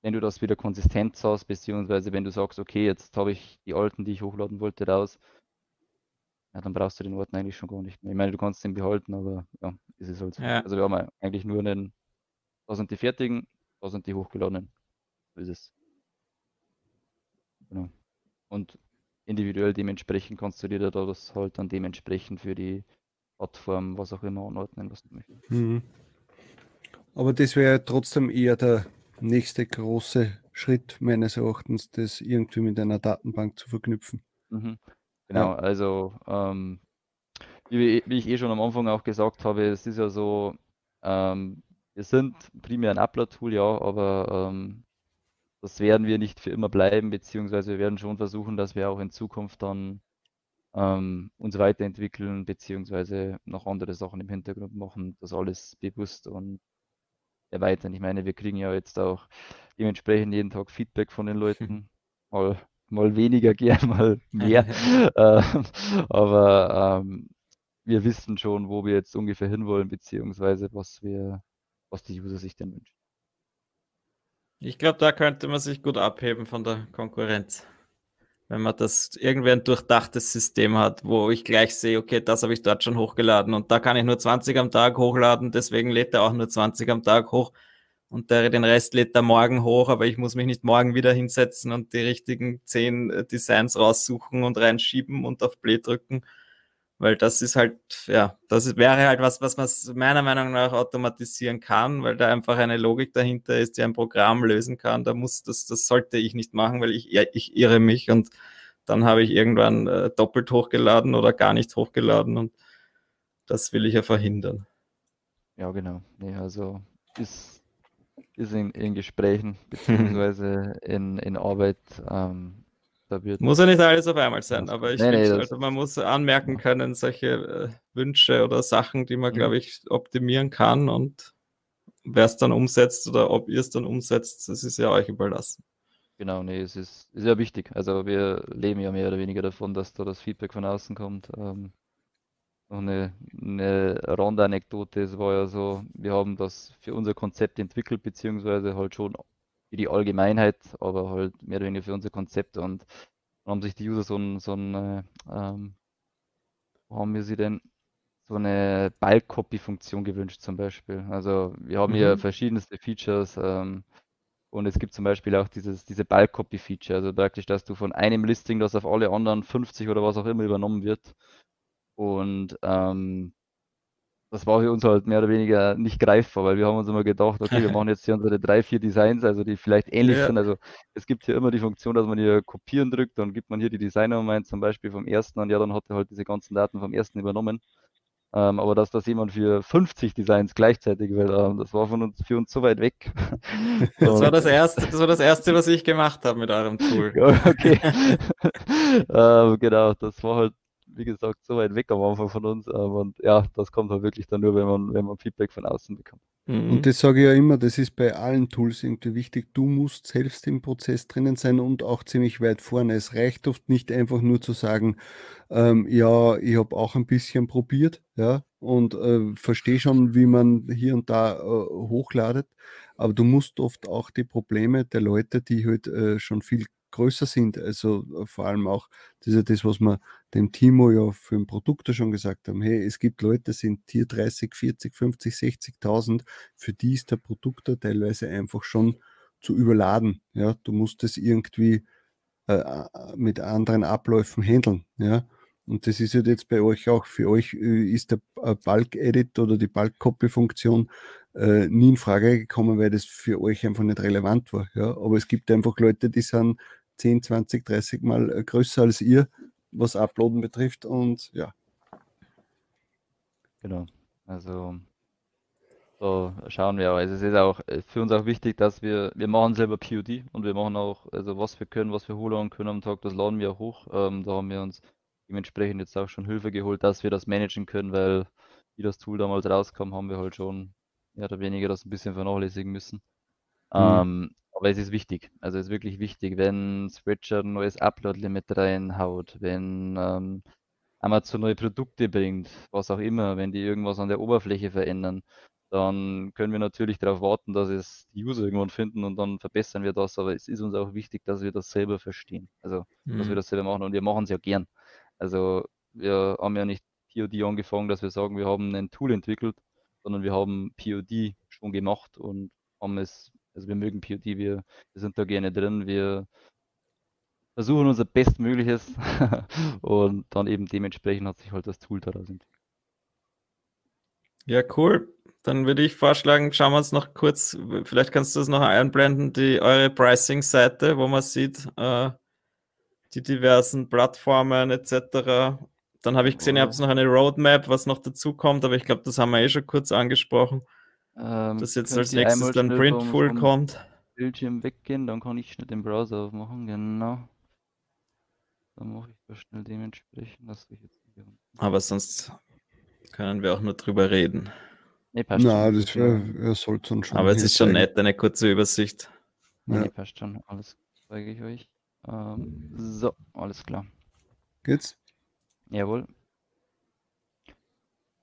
wenn du das wieder konsistent hast, beziehungsweise wenn du sagst, okay, jetzt habe ich die alten, die ich hochladen wollte, raus, ja, dann brauchst du den Ordner eigentlich schon gar nicht mehr. Ich meine, du kannst den behalten, aber ja, ist es halt so. Ja. Also wir haben eigentlich nur einen, da sind die fertigen, da sind die hochgeladenen. So ist es. Genau. Und individuell dementsprechend du dir da das halt dann dementsprechend für die Plattform, was auch immer anordnen, was du möchtest. Mhm. Aber das wäre trotzdem eher der nächste große Schritt meines Erachtens, das irgendwie mit einer Datenbank zu verknüpfen. Mhm. Genau, ja. also ähm, wie, wie, ich eh schon am Anfang auch gesagt habe, es ist ja so, ähm, wir sind primär ein Upload-Tool, ja, aber ähm, das werden wir nicht für immer bleiben, beziehungsweise wir werden schon versuchen, dass wir auch in Zukunft dann ähm, uns weiterentwickeln, beziehungsweise noch andere Sachen im Hintergrund machen, das alles bewusst und erweitern. Ich meine, wir kriegen ja jetzt auch dementsprechend jeden Tag Feedback von den Leuten, mal, mal weniger gern, mal mehr. ähm, aber ähm, wir wissen schon, wo wir jetzt ungefähr hinwollen, beziehungsweise was wir, was die User sich denn wünschen. Ich glaube, da könnte man sich gut abheben von der Konkurrenz. Wenn man das irgendwie ein durchdachtes System hat, wo ich gleich sehe, okay, das habe ich dort schon hochgeladen und da kann ich nur 20 am Tag hochladen, deswegen lädt er auch nur 20 am Tag hoch und der, den Rest lädt er morgen hoch, aber ich muss mich nicht morgen wieder hinsetzen und die richtigen 10 äh, Designs raussuchen und reinschieben und auf Play drücken weil das ist halt, ja, das wäre halt was, was man meiner Meinung nach automatisieren kann, weil da einfach eine Logik dahinter ist, die ein Programm lösen kann. Da muss, das, das sollte ich nicht machen, weil ich, ich irre mich und dann habe ich irgendwann äh, doppelt hochgeladen oder gar nicht hochgeladen und das will ich ja verhindern. Ja, genau. Nee, also ist, ist in, in Gesprächen beziehungsweise in, in Arbeit ähm, da wird muss ja nicht alles auf einmal sein, aber ich nee, finde, nee, also man muss anmerken können, solche äh, Wünsche oder Sachen, die man, mhm. glaube ich, optimieren kann und wer es dann umsetzt oder ob ihr es dann umsetzt, das ist ja euch überlassen. Genau, nee, es ist, ist ja wichtig. Also wir leben ja mehr oder weniger davon, dass da das Feedback von außen kommt. Ähm, eine, eine Rondanekdote, es war ja so, wir haben das für unser Konzept entwickelt, beziehungsweise halt schon für die Allgemeinheit, aber halt mehr oder weniger für unser Konzept. Und dann haben sich die User so ein, so ein äh, ähm, haben wir sie denn? So eine Bulk-Copy-Funktion gewünscht zum Beispiel. Also wir haben mhm. hier verschiedenste Features ähm, und es gibt zum Beispiel auch dieses, diese Bulk-Copy-Feature, also praktisch, dass du von einem Listing, das auf alle anderen 50 oder was auch immer übernommen wird. Und ähm, das war für uns halt mehr oder weniger nicht greifbar, weil wir haben uns immer gedacht, okay, wir machen jetzt hier unsere drei, vier Designs, also die vielleicht ähnlich ja. sind. Also es gibt hier immer die Funktion, dass man hier kopieren drückt, dann gibt man hier die Designnummer zum Beispiel vom ersten und ja, dann hat er halt diese ganzen Daten vom ersten übernommen. Ähm, aber dass das jemand für 50 Designs gleichzeitig will, ähm, das war von uns, für uns so weit weg. Das war das erste, das war das erste, was ich gemacht habe mit eurem Tool. okay. ähm, genau, das war halt wie gesagt, so weit weg am Anfang von uns. Aber ja, das kommt halt wirklich dann nur, wenn man, wenn man Feedback von außen bekommt. Mhm. Und das sage ich ja immer, das ist bei allen Tools irgendwie wichtig. Du musst selbst im Prozess drinnen sein und auch ziemlich weit vorne. Es reicht oft nicht einfach nur zu sagen, ähm, ja, ich habe auch ein bisschen probiert, ja, und äh, verstehe schon, wie man hier und da äh, hochladet. Aber du musst oft auch die Probleme der Leute, die halt äh, schon viel größer sind. Also äh, vor allem auch, das ja das, was wir dem Timo ja für ein Produkt schon gesagt haben. Hey, es gibt Leute, sind hier 30, 40, 50, 60.000. Für die ist der Produktor teilweise einfach schon zu überladen. Ja, du musst es irgendwie äh, mit anderen Abläufen handeln. Ja? Und das ist halt jetzt bei euch auch. Für euch äh, ist der äh, Bulk-Edit oder die Bulk-Copy-Funktion äh, nie in Frage gekommen, weil das für euch einfach nicht relevant war. Ja? Aber es gibt einfach Leute, die sind 10, 20, 30 Mal äh, größer als ihr, was Uploaden betrifft. Und ja. Genau. Also so schauen wir. Also es ist auch für uns auch wichtig, dass wir, wir machen selber POD und wir machen auch, also was wir können, was wir holen können am Tag, das laden wir hoch. Ähm, da haben wir uns dementsprechend jetzt auch schon Hilfe geholt, dass wir das managen können, weil wie das Tool damals rauskam, haben wir halt schon mehr oder weniger das ein bisschen vernachlässigen müssen. Mhm. Ähm, aber es ist wichtig, also es ist wirklich wichtig, wenn Switcher ein neues Upload-Limit reinhaut, wenn ähm, Amazon neue Produkte bringt, was auch immer, wenn die irgendwas an der Oberfläche verändern, dann können wir natürlich darauf warten, dass es die User irgendwann finden und dann verbessern wir das. Aber es ist uns auch wichtig, dass wir das selber verstehen. Also, mhm. dass wir mhm. das selber machen und wir machen es ja gern. Also, wir haben ja nicht POD angefangen, dass wir sagen, wir haben ein Tool entwickelt, sondern wir haben POD schon gemacht und haben es, also wir mögen POD, wir, wir sind da gerne drin, wir versuchen unser Bestmögliches und dann eben dementsprechend hat sich halt das Tool daraus entwickelt. Ja, cool. Dann würde ich vorschlagen, schauen wir uns noch kurz, vielleicht kannst du es noch einblenden, die eure Pricing-Seite, wo man sieht, äh, die diversen Plattformen etc. Dann habe ich gesehen, ihr habt noch eine Roadmap, was noch dazu kommt, aber ich glaube, das haben wir eh schon kurz angesprochen. Ähm, dass jetzt als nächstes dann Printful vom, kommt. Bildschirm weggehen, dann kann ich schnell den Browser aufmachen, genau. Dann mache ich das schnell dementsprechend. Dass ich jetzt aber sonst können wir auch nur drüber reden. Nee, passt Na, schon. das wär, sollte dann schon. Aber es ist schon nett, eine kurze Übersicht. Ja. Nee, passt schon. Alles zeige ich euch. Ähm, so, alles klar. Geht's? Jawohl.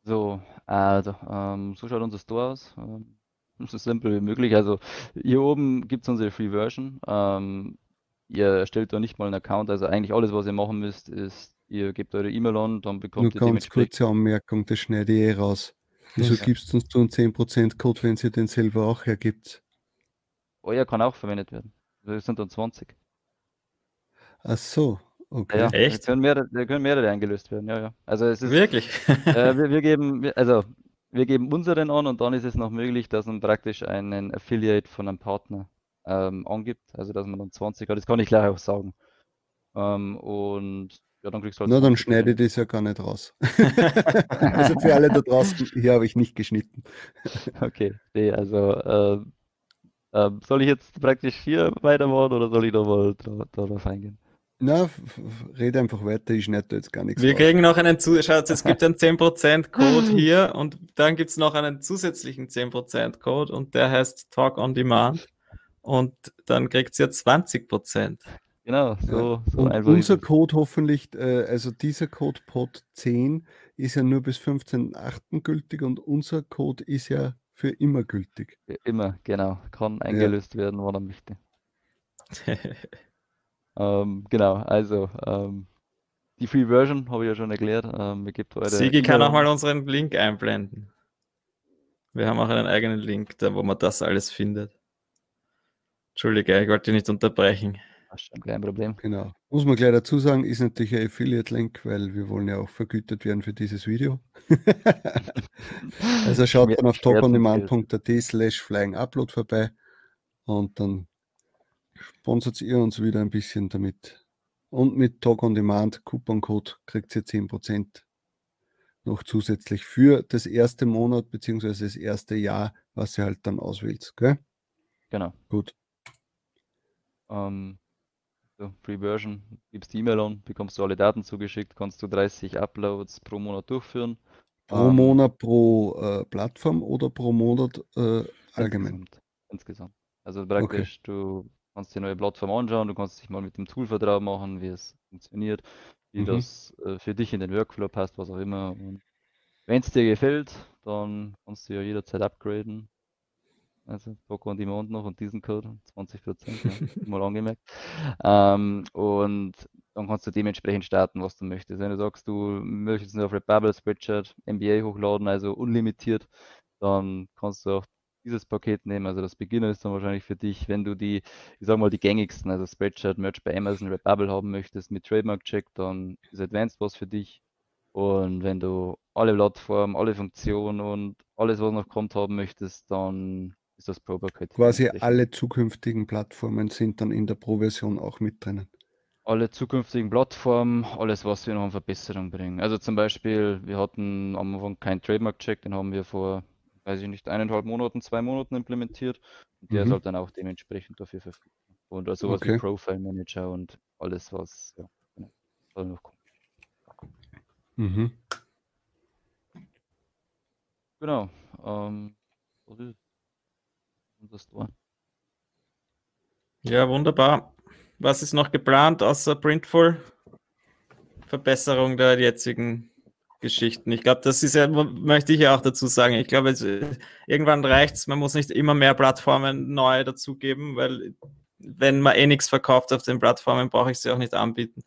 So, also, ähm, so schaut unser Store aus. Ähm, so simpel wie möglich. Also, hier oben gibt es unsere Free Version. Ähm, ihr erstellt da nicht mal einen Account. Also, eigentlich alles, was ihr machen müsst, ist, ihr gebt eure E-Mail an, dann bekommt Nur ihr ganz kurze Anmerkung, das schneide ich eh raus. Wieso ja. gibst du uns so einen 10% Code, wenn sie den selber auch hergibt? Oh ja, kann auch verwendet werden. Das sind dann 20. Ach so, okay. Ja, Echt? Da können, mehrere, da können mehrere eingelöst werden, ja, ja. Also es ist, Wirklich? äh, wir, wir, geben, also wir geben unseren an und dann ist es noch möglich, dass man praktisch einen Affiliate von einem Partner ähm, angibt. Also dass man dann 20 hat, das kann ich gleich auch sagen. Ähm, und ja, dann kriegst du halt Na, dann schneide ich das ja gar nicht raus. also für alle da draußen, hier habe ich nicht geschnitten. okay, nee, also äh, äh, soll ich jetzt praktisch hier weitermachen oder soll ich nochmal darauf eingehen? Na, rede einfach weiter, ich schneide jetzt gar nichts. Wir raus. kriegen noch einen Zusatz, es gibt einen 10% Code hier und dann gibt es noch einen zusätzlichen 10% Code und der heißt Talk on Demand und dann kriegt ihr 20%. Genau, so, so Und einfach. Unser Code hoffentlich, äh, also dieser Code POD 10 ist ja nur bis 15.8. gültig und unser Code ist ja für immer gültig. Für immer, genau. Kann eingelöst ja. werden, wann er möchte. ähm, genau, also ähm, die Free Version habe ich ja schon erklärt. Ähm, Sigi kann auch mal unseren Link einblenden. Wir haben auch einen eigenen Link, da wo man das alles findet. Entschuldige, ich wollte dich nicht unterbrechen. Kein Problem. Genau. Muss man gleich dazu sagen, ist natürlich ein Affiliate-Link, weil wir wollen ja auch vergütet werden für dieses Video. also schaut dann auf topondemand.at slash flying upload vorbei und dann sponsert ihr uns wieder ein bisschen damit. Und mit Talk on Demand Couponcode kriegt ihr 10% noch zusätzlich für das erste Monat beziehungsweise das erste Jahr, was ihr halt dann auswählt. Gell? Genau. Gut. Ähm, so, Free Version, gibst die E-Mail an, bekommst du alle Daten zugeschickt, kannst du 30 Uploads pro Monat durchführen. Pro ähm, Monat pro äh, Plattform oder pro Monat äh, allgemein? Insgesamt. insgesamt. Also praktisch, okay. du kannst die neue Plattform anschauen, du kannst dich mal mit dem Tool vertraut machen, wie es funktioniert, wie mhm. das äh, für dich in den Workflow passt, was auch immer. wenn es dir gefällt, dann kannst du ja jederzeit upgraden. Also Docker on Demand noch und diesen Code, 20 Prozent, ja, mal angemerkt. Ähm, und dann kannst du dementsprechend starten, was du möchtest. Wenn du sagst, du möchtest nur auf Redbubble, Spreadshirt, MBA hochladen, also unlimitiert, dann kannst du auch dieses Paket nehmen. Also das Beginner ist dann wahrscheinlich für dich, wenn du die, ich sag mal, die gängigsten, also Spreadshirt, Merch bei Amazon, Redbubble haben möchtest mit Trademark Check, dann ist Advanced was für dich. Und wenn du alle Plattformen, alle Funktionen und alles, was noch kommt, haben möchtest, dann ist das Pro-Paket. Quasi alle zukünftigen Plattformen sind dann in der Pro-Version auch mit drinnen. Alle zukünftigen Plattformen, alles, was wir noch an Verbesserung bringen. Also zum Beispiel, wir hatten am Anfang keinen Trademark-Check, den haben wir vor, weiß ich nicht, eineinhalb Monaten, zwei Monaten implementiert. Und der mhm. ist halt dann auch dementsprechend dafür verfügbar. Und also sowas okay. wie Profile Manager und alles, was ja, soll noch kommen. Mhm. Genau. Ähm, was ist das Tor? Ja, wunderbar. Was ist noch geplant außer Printful? Verbesserung der jetzigen Geschichten. Ich glaube, das ist ja, möchte ich ja auch dazu sagen. Ich glaube, irgendwann reicht es. Man muss nicht immer mehr Plattformen neu dazugeben, weil wenn man eh nichts verkauft auf den Plattformen, brauche ich sie auch nicht anbieten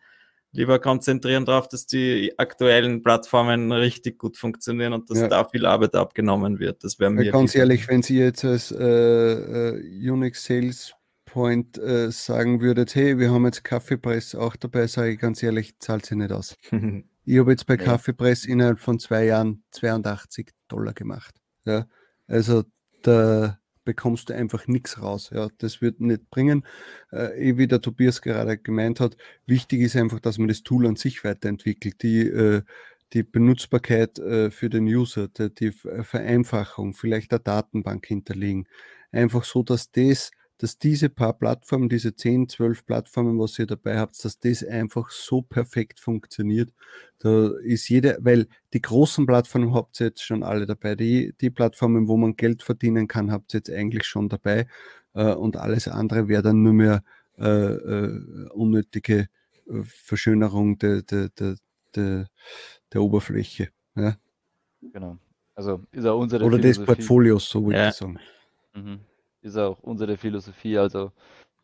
lieber konzentrieren darauf, dass die aktuellen Plattformen richtig gut funktionieren und dass ja. da viel Arbeit abgenommen wird. Das wäre mir. Ganz ehrlich, wenn Sie jetzt als äh, äh, Unix Sales Point äh, sagen würdet, hey, wir haben jetzt Kaffeepress auch dabei, sage ich ganz ehrlich, zahlt sie nicht aus. ich habe jetzt bei ja. Kaffeepress innerhalb von zwei Jahren 82 Dollar gemacht. Ja, also da bekommst du einfach nichts raus. Ja, das wird nicht bringen. Äh, wie der Tobias gerade gemeint hat, wichtig ist einfach, dass man das Tool an sich weiterentwickelt. Die, äh, die Benutzbarkeit äh, für den User, die, die Vereinfachung, vielleicht der Datenbank hinterlegen. Einfach so, dass das dass diese paar Plattformen, diese 10, 12 Plattformen, was ihr dabei habt, dass das einfach so perfekt funktioniert. Da ist jeder, weil die großen Plattformen habt ihr jetzt schon alle dabei. Die, die Plattformen, wo man Geld verdienen kann, habt ihr jetzt eigentlich schon dabei. Äh, und alles andere wäre dann nur mehr äh, äh, unnötige äh, Verschönerung der, der, der, der, der Oberfläche. Ja? Genau. Also ist auch unsere Oder des Portfolios, so würde ja. ich sagen. Mhm ist auch unsere Philosophie. Also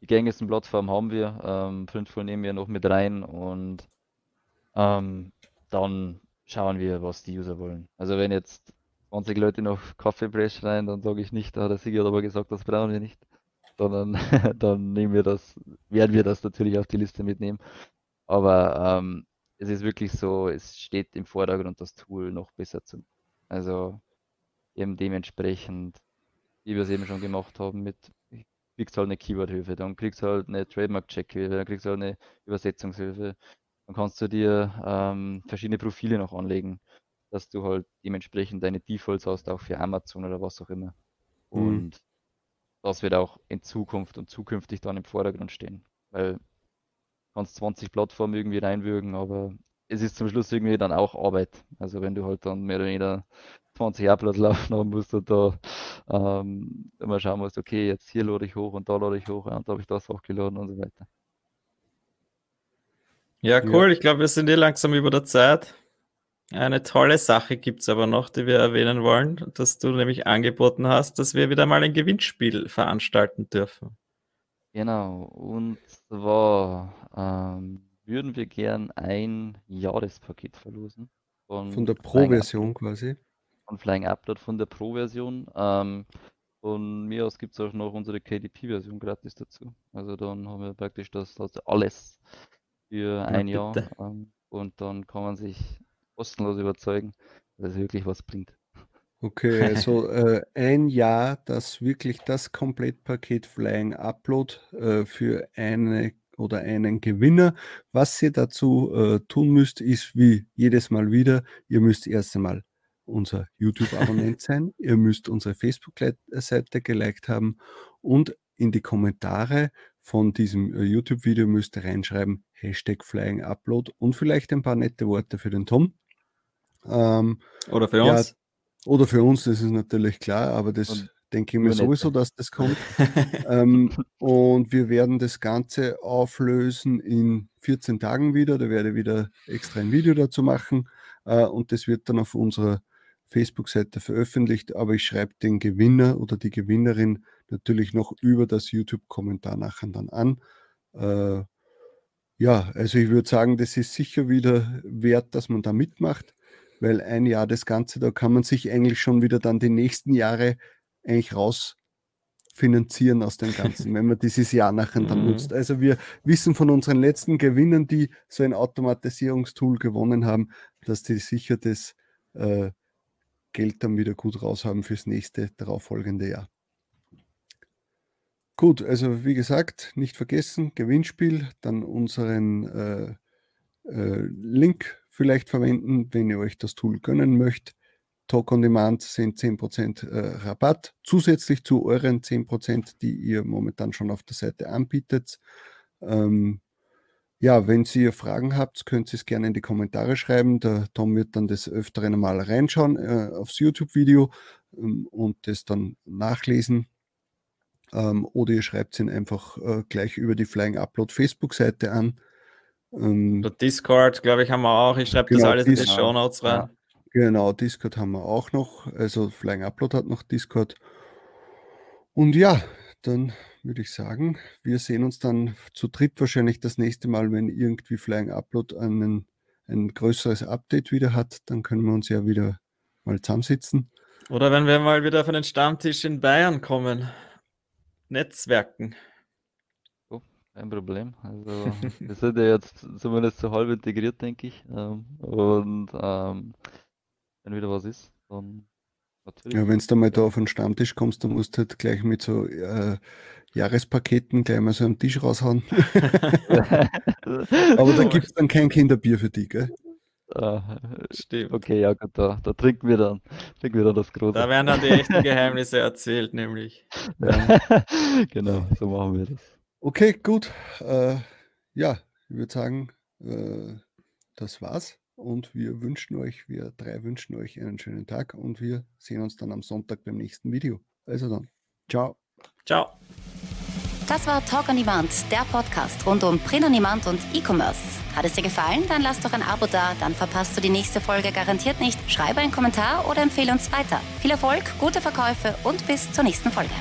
die gängigsten Plattformen haben wir, ähm, Printful nehmen wir noch mit rein und ähm, dann schauen wir, was die User wollen. Also wenn jetzt 20 Leute noch Kaffeepress schreien, dann sage ich nicht, da hat der Sigi aber gesagt, das brauchen wir nicht. Sondern dann nehmen wir das, werden wir das natürlich auf die Liste mitnehmen. Aber ähm, es ist wirklich so, es steht im Vordergrund, das Tool noch besser zu. Also eben dementsprechend wie wir es eben schon gemacht haben, mit kriegst halt eine Keyword-Hilfe, dann kriegst du halt eine Trademark-Check-Hilfe, dann kriegst du halt eine Übersetzungshilfe. Dann kannst du dir ähm, verschiedene Profile noch anlegen, dass du halt dementsprechend deine Defaults hast, auch für Amazon oder was auch immer. Mhm. Und das wird auch in Zukunft und zukünftig dann im Vordergrund stehen. Weil du kannst 20 Plattformen irgendwie reinwürgen, aber es ist zum Schluss irgendwie dann auch Arbeit. Also wenn du halt dann mehr oder weniger 20 Uploads laufen haben musst und da ähm, immer schauen musst, okay, jetzt hier lade ich hoch und da lade ich hoch und da habe ich das hochgeladen und so weiter. Ja, cool. Ja. Ich glaube, wir sind hier langsam über der Zeit. Eine tolle Sache gibt es aber noch, die wir erwähnen wollen, dass du nämlich angeboten hast, dass wir wieder mal ein Gewinnspiel veranstalten dürfen. Genau, und zwar ähm, würden wir gern ein Jahrespaket verlosen. Von, von der Pro-Version quasi von Flying Upload von der Pro-Version. Ähm, von mir aus gibt es auch noch unsere KDP-Version gratis dazu. Also dann haben wir praktisch das, das alles für ein ja, Jahr. Ähm, und dann kann man sich kostenlos überzeugen, dass es wirklich was bringt. Okay, also äh, ein Jahr, das wirklich das Komplettpaket Flying Upload äh, für eine oder einen Gewinner. Was ihr dazu äh, tun müsst, ist wie jedes Mal wieder, ihr müsst erst einmal unser YouTube-Abonnent sein. Ihr müsst unsere Facebook-Seite geliked haben und in die Kommentare von diesem äh, YouTube-Video müsst ihr reinschreiben, Hashtag Flying Upload und vielleicht ein paar nette Worte für den Tom. Ähm, oder für ja, uns. Oder für uns, das ist natürlich klar, aber das und denke ich mir sowieso, dass das kommt. ähm, und wir werden das Ganze auflösen in 14 Tagen wieder. Da werde ich wieder extra ein Video dazu machen. Äh, und das wird dann auf unserer Facebook-Seite veröffentlicht, aber ich schreibe den Gewinner oder die Gewinnerin natürlich noch über das YouTube-Kommentar nachher dann an. Äh, ja, also ich würde sagen, das ist sicher wieder wert, dass man da mitmacht, weil ein Jahr das Ganze, da kann man sich eigentlich schon wieder dann die nächsten Jahre eigentlich raus finanzieren aus dem Ganzen, wenn man dieses Jahr nachher dann mhm. nutzt. Also wir wissen von unseren letzten Gewinnern, die so ein Automatisierungstool gewonnen haben, dass die sicher das äh, Geld dann wieder gut raus haben fürs nächste darauffolgende Jahr. Gut, also wie gesagt, nicht vergessen, Gewinnspiel, dann unseren äh, äh, Link vielleicht verwenden, wenn ihr euch das Tool gönnen möchtet. Talk on Demand sind 10% äh, Rabatt, zusätzlich zu euren 10%, die ihr momentan schon auf der Seite anbietet. Ähm, ja, wenn ihr Fragen habt, könnt ihr es gerne in die Kommentare schreiben. Der Tom wird dann das öfteren mal reinschauen äh, aufs YouTube-Video ähm, und das dann nachlesen. Ähm, oder ihr schreibt es ihn einfach äh, gleich über die Flying Upload Facebook-Seite an. Ähm, Discord, glaube ich, haben wir auch. Ich schreibe genau, das alles in die Show Notes rein. Ja, genau, Discord haben wir auch noch. Also Flying Upload hat noch Discord. Und ja, dann würde ich sagen, wir sehen uns dann zu dritt wahrscheinlich das nächste Mal, wenn irgendwie Flying Upload einen, ein größeres Update wieder hat. Dann können wir uns ja wieder mal zusammensitzen. Oder wenn wir mal wieder auf einen Stammtisch in Bayern kommen. Netzwerken. Oh, kein Problem. Also wir sind ja jetzt zumindest so halb integriert, denke ich. Ähm, und ähm, wenn wieder was ist, dann natürlich. Ja, wenn du mal da auf den Stammtisch kommst, dann musst du halt gleich mit so äh, Jahrespaketen gleich mal so einen Tisch raushauen. Aber da gibt es dann kein Kinderbier für dich, gell? Ah, Stimmt. Okay, ja gut, da, da trinken wir dann, trinken wir dann das Große. Da werden dann die echten Geheimnisse erzählt, nämlich. Ja. genau, so machen wir das. Okay, gut. Äh, ja, ich würde sagen, äh, das war's. Und wir wünschen euch, wir drei wünschen euch einen schönen Tag und wir sehen uns dann am Sonntag beim nächsten Video. Also dann, ciao. Ciao. Das war Talk on Demand, der Podcast rund um Print on Demand und E-Commerce. Hat es dir gefallen? Dann lass doch ein Abo da, dann verpasst du die nächste Folge garantiert nicht. Schreibe einen Kommentar oder empfehle uns weiter. Viel Erfolg, gute Verkäufe und bis zur nächsten Folge.